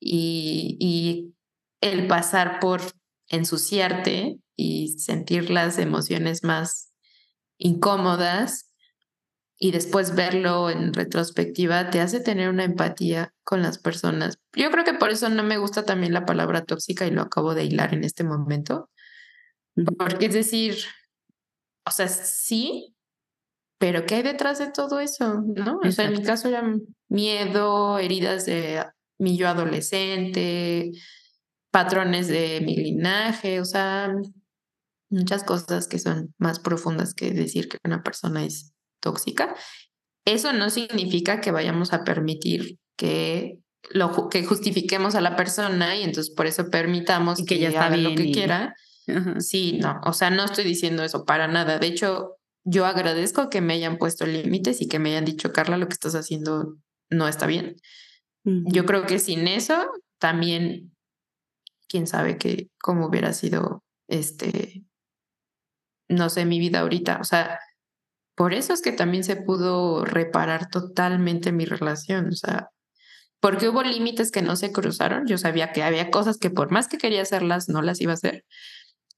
y, el pasar por ensuciarte y sentir las emociones más incómodas y después verlo en retrospectiva te hace tener una empatía con las personas. Yo creo que por eso no me gusta también la palabra tóxica y lo acabo de hilar en este momento. Porque es decir, o sea, sí, pero ¿qué hay detrás de todo eso? ¿No? O sea, en mi caso era miedo, heridas de mi yo adolescente, patrones de mi linaje, o sea, muchas cosas que son más profundas que decir que una persona es tóxica. Eso no significa que vayamos a permitir que lo que justifiquemos a la persona y entonces por eso permitamos que, ella haga lo que quiera. Sí, no, o sea, no estoy diciendo eso para nada. De hecho, yo agradezco que me hayan puesto límites y que me hayan dicho, Carla, lo que estás haciendo no está bien. Yo creo que sin eso también, quién sabe que cómo hubiera sido este, no sé, mi vida ahorita. O sea, por eso es que también se pudo reparar totalmente mi relación. O sea, porque hubo límites que no se cruzaron. Yo sabía que había cosas que por más que quería hacerlas, no las iba a hacer.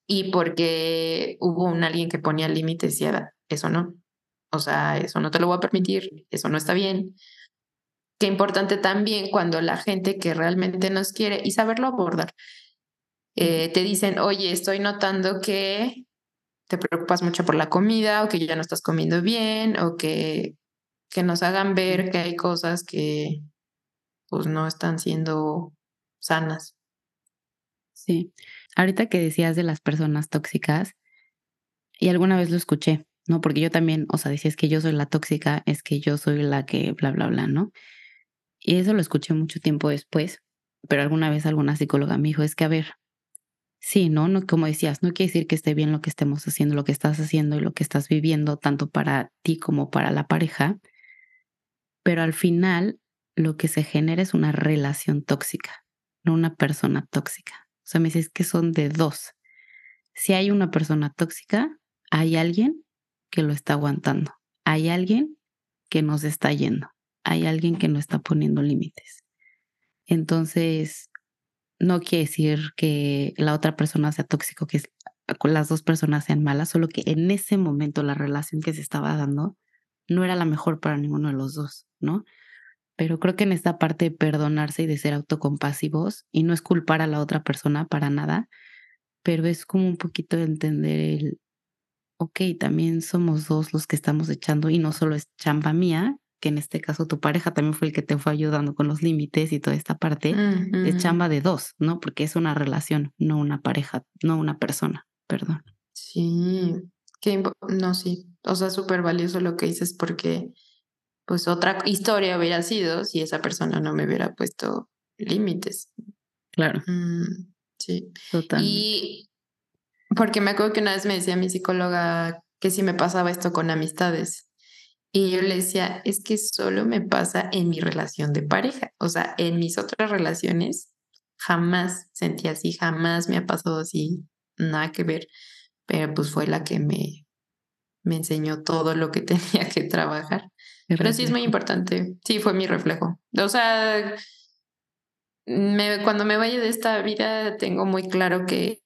Y porque hubo un alguien que ponía límites y decía, eso no. O sea, eso no te lo voy a permitir, eso no está bien. Qué importante también cuando la gente que realmente nos quiere y saberlo abordar, eh, te dicen, oye, estoy notando que te preocupas mucho por la comida o que ya no estás comiendo bien o que, que nos hagan ver que hay cosas que pues no están siendo sanas. Sí. Ahorita que decías de las personas tóxicas, y alguna vez lo escuché, ¿no? Porque yo también, o sea, decías que yo soy la tóxica, es que yo soy la que bla, bla, bla, ¿no? Y eso lo escuché mucho tiempo después, pero alguna vez alguna psicóloga me dijo, es que a ver, Sí, ¿no? ¿no? Como decías, no quiere decir que esté bien lo que estemos haciendo, lo que estás haciendo y lo que estás viviendo, tanto para ti como para la pareja, pero al final lo que se genera es una relación tóxica, no una persona tóxica. O sea, me dices que son de dos. Si hay una persona tóxica, hay alguien que lo está aguantando, hay alguien que nos está yendo, hay alguien que no está poniendo límites. Entonces, no quiere decir que la otra persona sea tóxico, que las dos personas sean malas, solo que en ese momento la relación que se estaba dando no era la mejor para ninguno de los dos, ¿no? Pero creo que en esta parte de perdonarse y de ser autocompasivos, y no es culpar a la otra persona para nada, pero es como un poquito de entender el, ok, también somos dos los que estamos echando y no solo es chamba mía, que en este caso tu pareja también fue el que te fue ayudando con los límites y toda esta parte, es chamba de dos, ¿no? Porque es una relación, no una pareja, no una persona, perdón. Sí, que no, sí, o sea, súper valioso lo que dices porque pues otra historia hubiera sido si esa persona no me hubiera puesto límites. Claro. Mm, sí. Total. Y porque me acuerdo que una vez me decía mi psicóloga que si me pasaba esto con amistades. Y yo le decía, es que solo me pasa en mi relación de pareja. O sea, en mis otras relaciones jamás sentí así, jamás me ha pasado así, nada que ver. Pero pues fue la que me, me enseñó todo lo que [LAUGHS] tenía que trabajar. Pero sí es muy importante. Sí, fue mi reflejo. O sea, me, cuando me vaya de esta vida, tengo muy claro que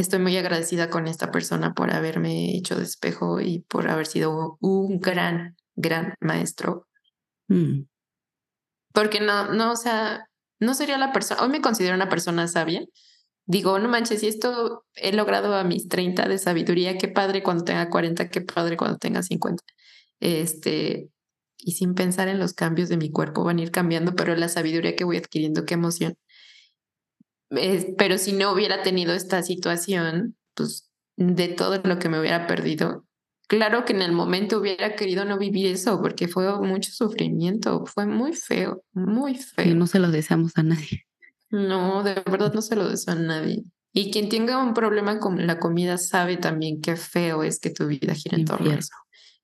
Estoy muy agradecida con esta persona por haberme hecho de espejo y por haber sido un gran, gran maestro. Mm. Porque no, no, o sea, no sería la persona, hoy me considero una persona sabia. Digo, no manches, si esto he logrado a mis 30 de sabiduría, qué padre cuando tenga 40, qué padre cuando tenga 50. Este, y sin pensar en los cambios de mi cuerpo van a ir cambiando, pero la sabiduría que voy adquiriendo, qué emoción pero si no hubiera tenido esta situación, pues de todo lo que me hubiera perdido, claro que en el momento hubiera querido no vivir eso porque fue mucho sufrimiento, fue muy feo, muy feo. No se lo deseamos a nadie. No, de verdad no se lo deseo a nadie. Y quien tenga un problema con la comida sabe también qué feo es que tu vida gira en torno a eso.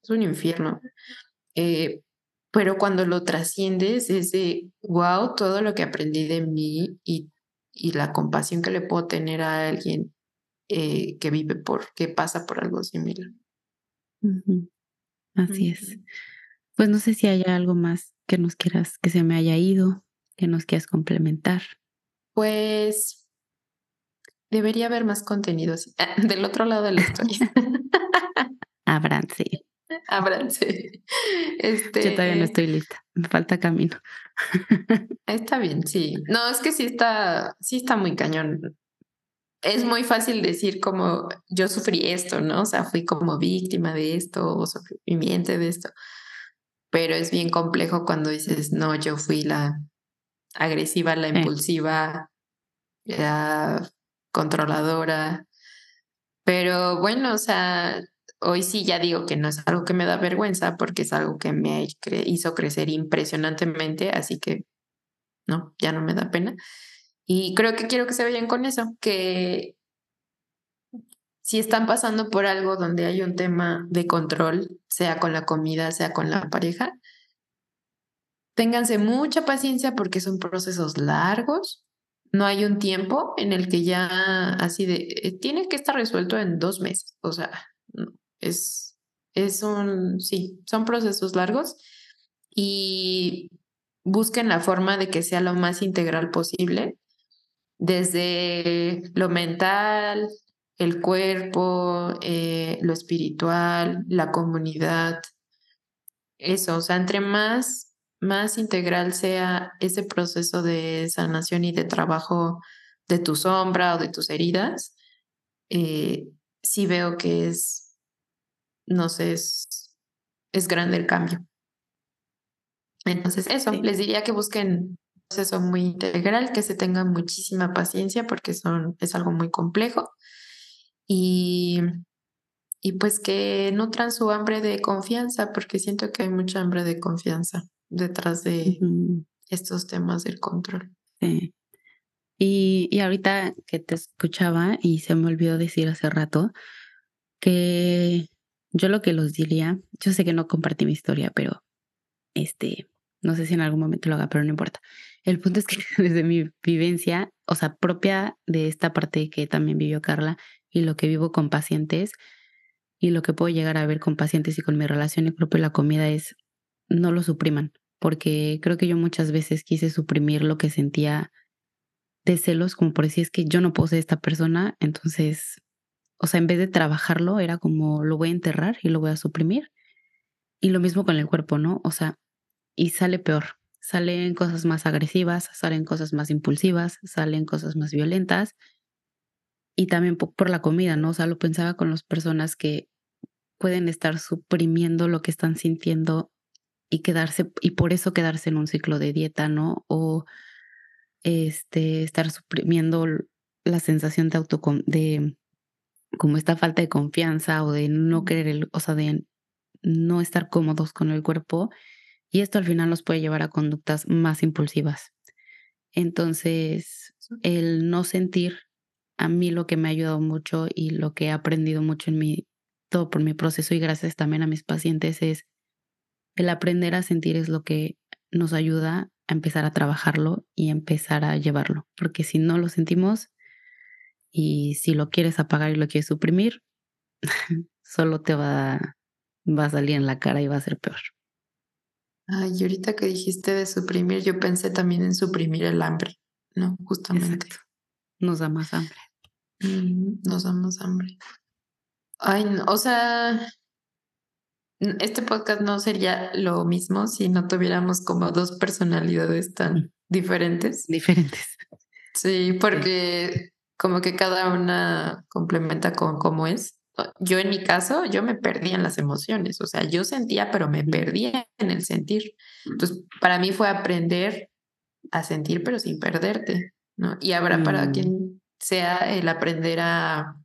Es un infierno. Eh, pero cuando lo trasciendes es de, wow, todo lo que aprendí de mí y y la compasión que le puedo tener a alguien eh, que vive por, que pasa por algo similar. Así es. Pues no sé si hay algo más que nos quieras, que se me haya ido, que nos quieras complementar. Pues debería haber más contenido así. [LAUGHS] del otro lado de la historia. Abranse. Abranse. Este... Yo todavía no estoy lista. Me falta camino. Está bien, sí. No, es que sí está, sí está muy cañón. Es muy fácil decir como yo sufrí esto, ¿no? O sea, fui como víctima de esto o sobreviviente de esto. Pero es bien complejo cuando dices, no, yo fui la agresiva, la impulsiva, la controladora. Pero bueno, o sea, hoy sí ya digo que no es algo que me da vergüenza porque es algo que me hizo crecer impresionantemente, así que no, ya no me da pena. Y creo que quiero que se vayan con eso, que si están pasando por algo donde hay un tema de control, sea con la comida, sea con la pareja, ténganse mucha paciencia porque son procesos largos. No hay un tiempo en el que ya así de, eh, tiene que estar resuelto en dos meses. O sea, es, es un, sí, son procesos largos y busquen la forma de que sea lo más integral posible, desde lo mental, el cuerpo, eh, lo espiritual, la comunidad. Eso, o sea, entre más, más integral sea ese proceso de sanación y de trabajo de tu sombra o de tus heridas, eh, sí veo que es no sé, es, es grande el cambio. Entonces, eso, les diría que busquen un proceso muy integral, que se tengan muchísima paciencia porque son, es algo muy complejo. Y, y pues que nutran su hambre de confianza, porque siento que hay mucha hambre de confianza detrás de estos temas del control. Sí. Y, y ahorita que te escuchaba y se me olvidó decir hace rato que yo lo que los diría, yo sé que no compartí mi historia, pero este, no sé si en algún momento lo haga, pero no importa. El punto es que [LAUGHS] desde mi vivencia, o sea, propia de esta parte que también vivió Carla y lo que vivo con pacientes y lo que puedo llegar a ver con pacientes y con mi relación y propio la comida es no lo supriman, porque creo que yo muchas veces quise suprimir lo que sentía de celos, como por decir es que yo no puedo ser esta persona, entonces o sea, en vez de trabajarlo, era como lo voy a enterrar y lo voy a suprimir. Y lo mismo con el cuerpo, ¿no? O sea, y sale peor. Salen cosas más agresivas, salen cosas más impulsivas, salen cosas más violentas. Y también por la comida, ¿no? O sea, lo pensaba con las personas que pueden estar suprimiendo lo que están sintiendo y quedarse, y por eso quedarse en un ciclo de dieta, ¿no? O este, estar suprimiendo la sensación de auto de como esta falta de confianza o de no querer, el, o sea, de no estar cómodos con el cuerpo y esto al final nos puede llevar a conductas más impulsivas. Entonces, el no sentir a mí lo que me ha ayudado mucho y lo que he aprendido mucho en mi, todo por mi proceso y gracias también a mis pacientes es el aprender a sentir es lo que nos ayuda a empezar a trabajarlo y empezar a llevarlo, porque si no lo sentimos, y si lo quieres apagar y lo quieres suprimir, [LAUGHS] solo te va, va a salir en la cara y va a ser peor. Ay, y ahorita que dijiste de suprimir, yo pensé también en suprimir el hambre, ¿no? Justamente. Nos da más hambre. nos da más hambre. Ay, o sea, este podcast no sería lo mismo si no tuviéramos como dos personalidades tan diferentes. Diferentes. Sí, porque como que cada una complementa con cómo es. Yo en mi caso, yo me perdía en las emociones, o sea, yo sentía, pero me perdía en el sentir. Entonces, para mí fue aprender a sentir, pero sin perderte, ¿no? Y habrá para mm. quien sea el aprender a,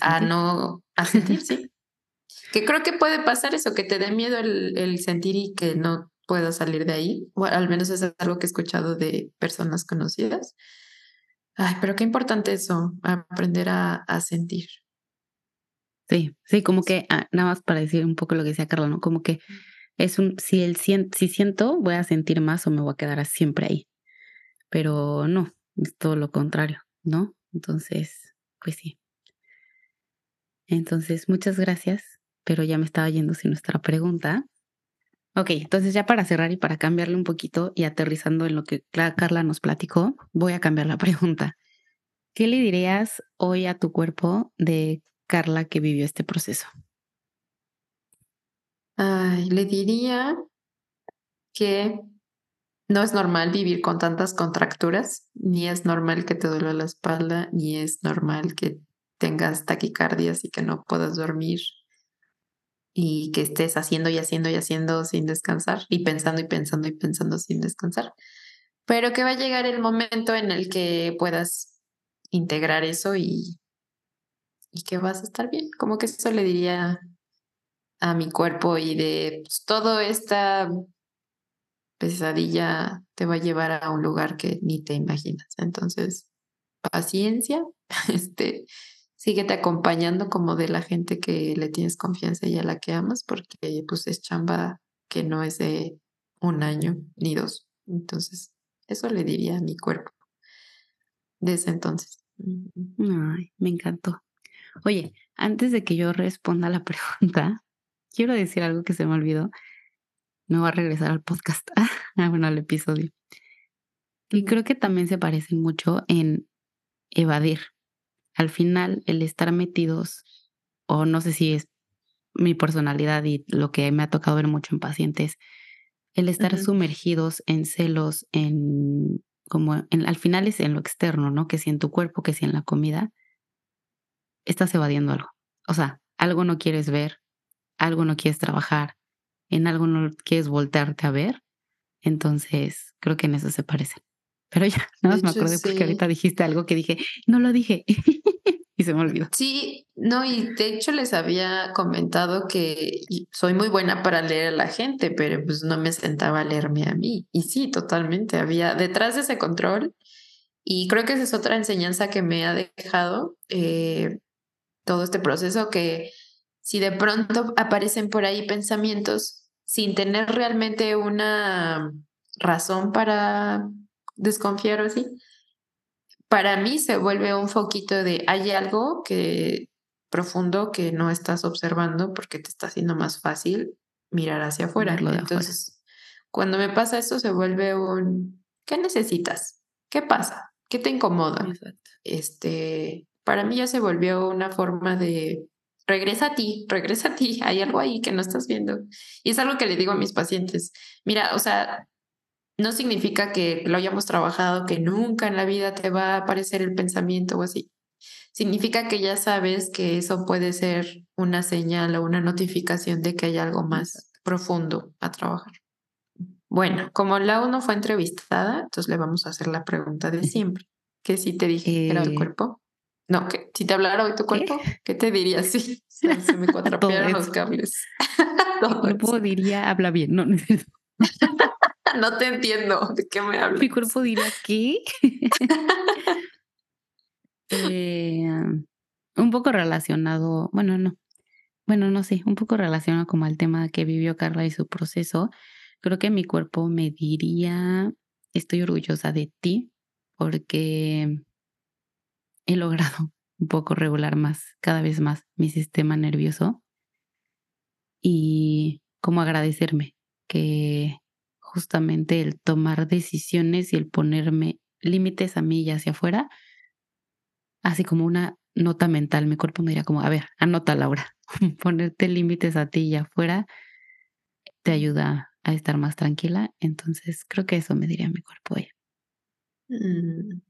a, no, a sentir, sí. Que creo que puede pasar eso, que te dé miedo el, el sentir y que no puedas salir de ahí. O al menos es algo que he escuchado de personas conocidas. Ay, pero qué importante eso, aprender a, a sentir. Sí, sí, como que ah, nada más para decir un poco lo que decía Carla, ¿no? Como que es un, si, el, si siento, voy a sentir más o me voy a quedar siempre ahí. Pero no, es todo lo contrario, ¿no? Entonces, pues sí. Entonces, muchas gracias, pero ya me estaba yendo sin nuestra pregunta. Ok, entonces ya para cerrar y para cambiarle un poquito y aterrizando en lo que Carla nos platicó, voy a cambiar la [LAUGHS] pregunta. ¿Qué le dirías hoy a tu cuerpo de Carla que vivió este proceso? Ay, le diría que no es normal vivir con tantas contracturas, ni es normal que te duela la espalda, ni es normal que tengas taquicardias y que no puedas dormir y que estés haciendo y haciendo y haciendo sin descansar y pensando y pensando y pensando sin descansar. Pero que va a llegar el momento en el que puedas integrar eso y, y que vas a estar bien. Como que eso le diría a mi cuerpo y de pues, todo esta pesadilla te va a llevar a un lugar que ni te imaginas. Entonces, paciencia, [LAUGHS] este, síguete acompañando como de la gente que le tienes confianza y a la que amas, porque pues es chamba que no es de un año ni dos. Entonces, eso le diría a mi cuerpo desde entonces. Ay, me encantó. Oye, antes de que yo responda la [LAUGHS] pregunta, quiero decir algo que se me olvidó. Me voy a regresar al podcast, [LAUGHS] ah, bueno, al episodio. Y creo que también se parecen mucho en evadir. Al final, el estar metidos, o no sé si es mi personalidad y lo que me ha tocado ver mucho en pacientes, el estar sumergidos en celos, en como en, al final es en lo externo, ¿no? Que si en tu cuerpo, que si en la comida, estás evadiendo algo. O sea, algo no quieres ver, algo no quieres trabajar, en algo no quieres voltearte a ver. Entonces, creo que en eso se parecen. Pero ya, [LAUGHS] nada más me acordé porque ahorita dijiste algo que dije, no lo dije. [LAUGHS] y se me olvidó. Sí, no, y de hecho les había comentado que soy muy buena para leer a la gente, pero pues no me sentaba a leerme a mí. Y sí, totalmente, había detrás de ese control, y creo que esa es otra enseñanza que me ha dejado eh, todo este proceso, que si de pronto aparecen por ahí pensamientos sin tener realmente una razón para desconfiar o así, para mí se vuelve un foquito de hay algo que profundo que no estás observando porque te está haciendo más fácil mirar hacia afuera. Entonces, cuando me pasa esto se vuelve un ¿qué necesitas? ¿Qué pasa? ¿Qué te incomoda? Este, para mí ya se volvió una forma de regresa a ti, regresa a ti, hay algo ahí que no estás viendo. Y es algo que le digo a mis pacientes. Mira, o sea, no significa que lo hayamos trabajado, que nunca en la vida te va a aparecer el pensamiento o así. Significa que ya sabes que eso puede ser una señal o una notificación de que hay algo más profundo a trabajar. Bueno, como la uno fue entrevistada, entonces le vamos a hacer la pregunta de siempre. ¿Qué si te dije era el eh, cuerpo? No, que si te hablara hoy tu cuerpo, ¿qué, te diría? [LAUGHS] Sí, se me cuatrapearon los cables. Mi cuerpo diría, habla bien, no, no [LAUGHS] [LAUGHS] no te entiendo. ¿De qué me hablas? Mi cuerpo dirá, ¿qué? [LAUGHS] Eh, un poco relacionado, bueno, no. Bueno, no sé, un poco relacionado como al tema que vivió Carla y su proceso. Creo que mi cuerpo me diría, estoy orgullosa de ti porque he logrado [LAUGHS] un poco regular más, cada vez más mi sistema nervioso y como agradecerme que justamente el tomar decisiones y el ponerme límites a mí y hacia afuera, así como una nota mental. Mi cuerpo me dirá como, a ver, anota Laura, [LAUGHS] ponerte límites a ti y afuera te ayuda a estar más tranquila. Entonces creo que eso me diría mi cuerpo hoy. Mm,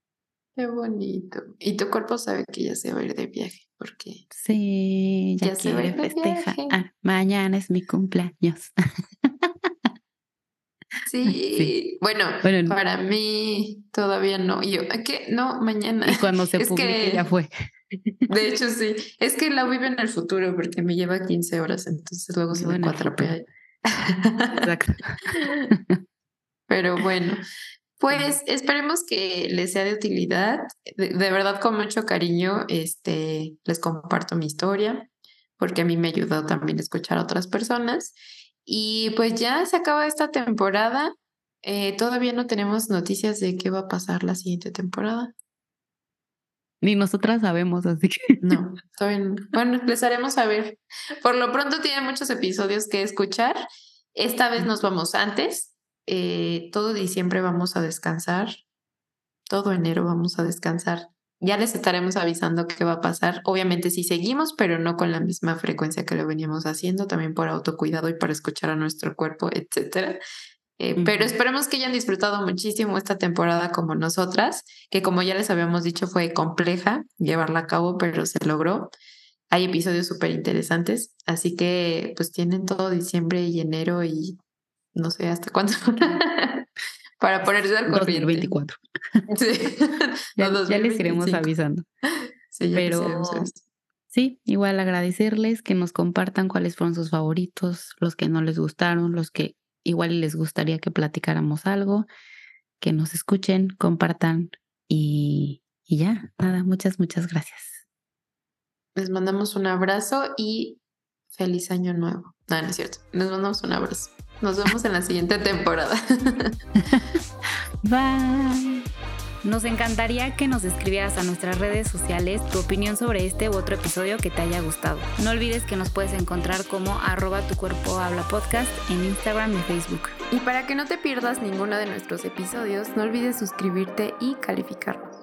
qué bonito. Y tu cuerpo sabe que ya se va a ir de viaje, porque... Sí, ya, se va a ir de viaje. Ah, mañana es mi cumpleaños. [LAUGHS] Sí, Bueno, para mí todavía no. Yo, que no, mañana. Y cuando se [LAUGHS] publique ya fue. De hecho, sí. Es que la vive en el futuro porque me lleva 15 horas, entonces luego se me cuatrapea. Exacto. [LAUGHS] Pero bueno, pues esperemos que les sea de utilidad. De, de, verdad, con mucho cariño, este, les comparto mi historia, porque a mí me ayudó también a escuchar a otras personas. Y pues ya se acaba esta temporada. Eh, todavía no tenemos noticias de qué va a pasar la siguiente temporada. Ni nosotras sabemos, así que. [LAUGHS] No, bueno, les haremos saber. Por lo pronto tienen muchos episodios que escuchar. Esta vez nos vamos antes. Eh, todo diciembre vamos a descansar. Todo enero vamos a descansar ya les estaremos avisando qué va a pasar. Obviamente sí seguimos, pero no con la misma frecuencia que lo veníamos haciendo, también por autocuidado y para escuchar a nuestro cuerpo, etcétera. Eh, pero esperemos que hayan disfrutado muchísimo esta temporada como nosotras, que como ya les habíamos dicho fue compleja llevarla a cabo, pero se logró. Hay episodios súper interesantes, así que pues tienen todo diciembre y enero y no sé hasta cuándo [LAUGHS] para ponerse al corriente. 2024. [LAUGHS] Sí. [LAUGHS] ya, les iremos avisando. Sí, ya Pero... avisando. Sí, igual agradecerles que nos compartan cuáles fueron sus favoritos, los que no les gustaron, los que igual les gustaría que platicáramos algo, que nos escuchen, compartan y, y ya, nada, muchas, muchas gracias. Les mandamos un abrazo y feliz año nuevo. No, no es cierto. Les mandamos un abrazo. Nos vemos en la siguiente temporada. [LAUGHS] Bye. Nos encantaría que nos escribieras a nuestras redes sociales tu opinión sobre este u otro episodio que te haya gustado. No olvides que nos puedes encontrar como arroba tu cuerpo habla podcast en Instagram y Facebook. Y para que no te pierdas ninguno de nuestros episodios, no olvides suscribirte y calificarnos.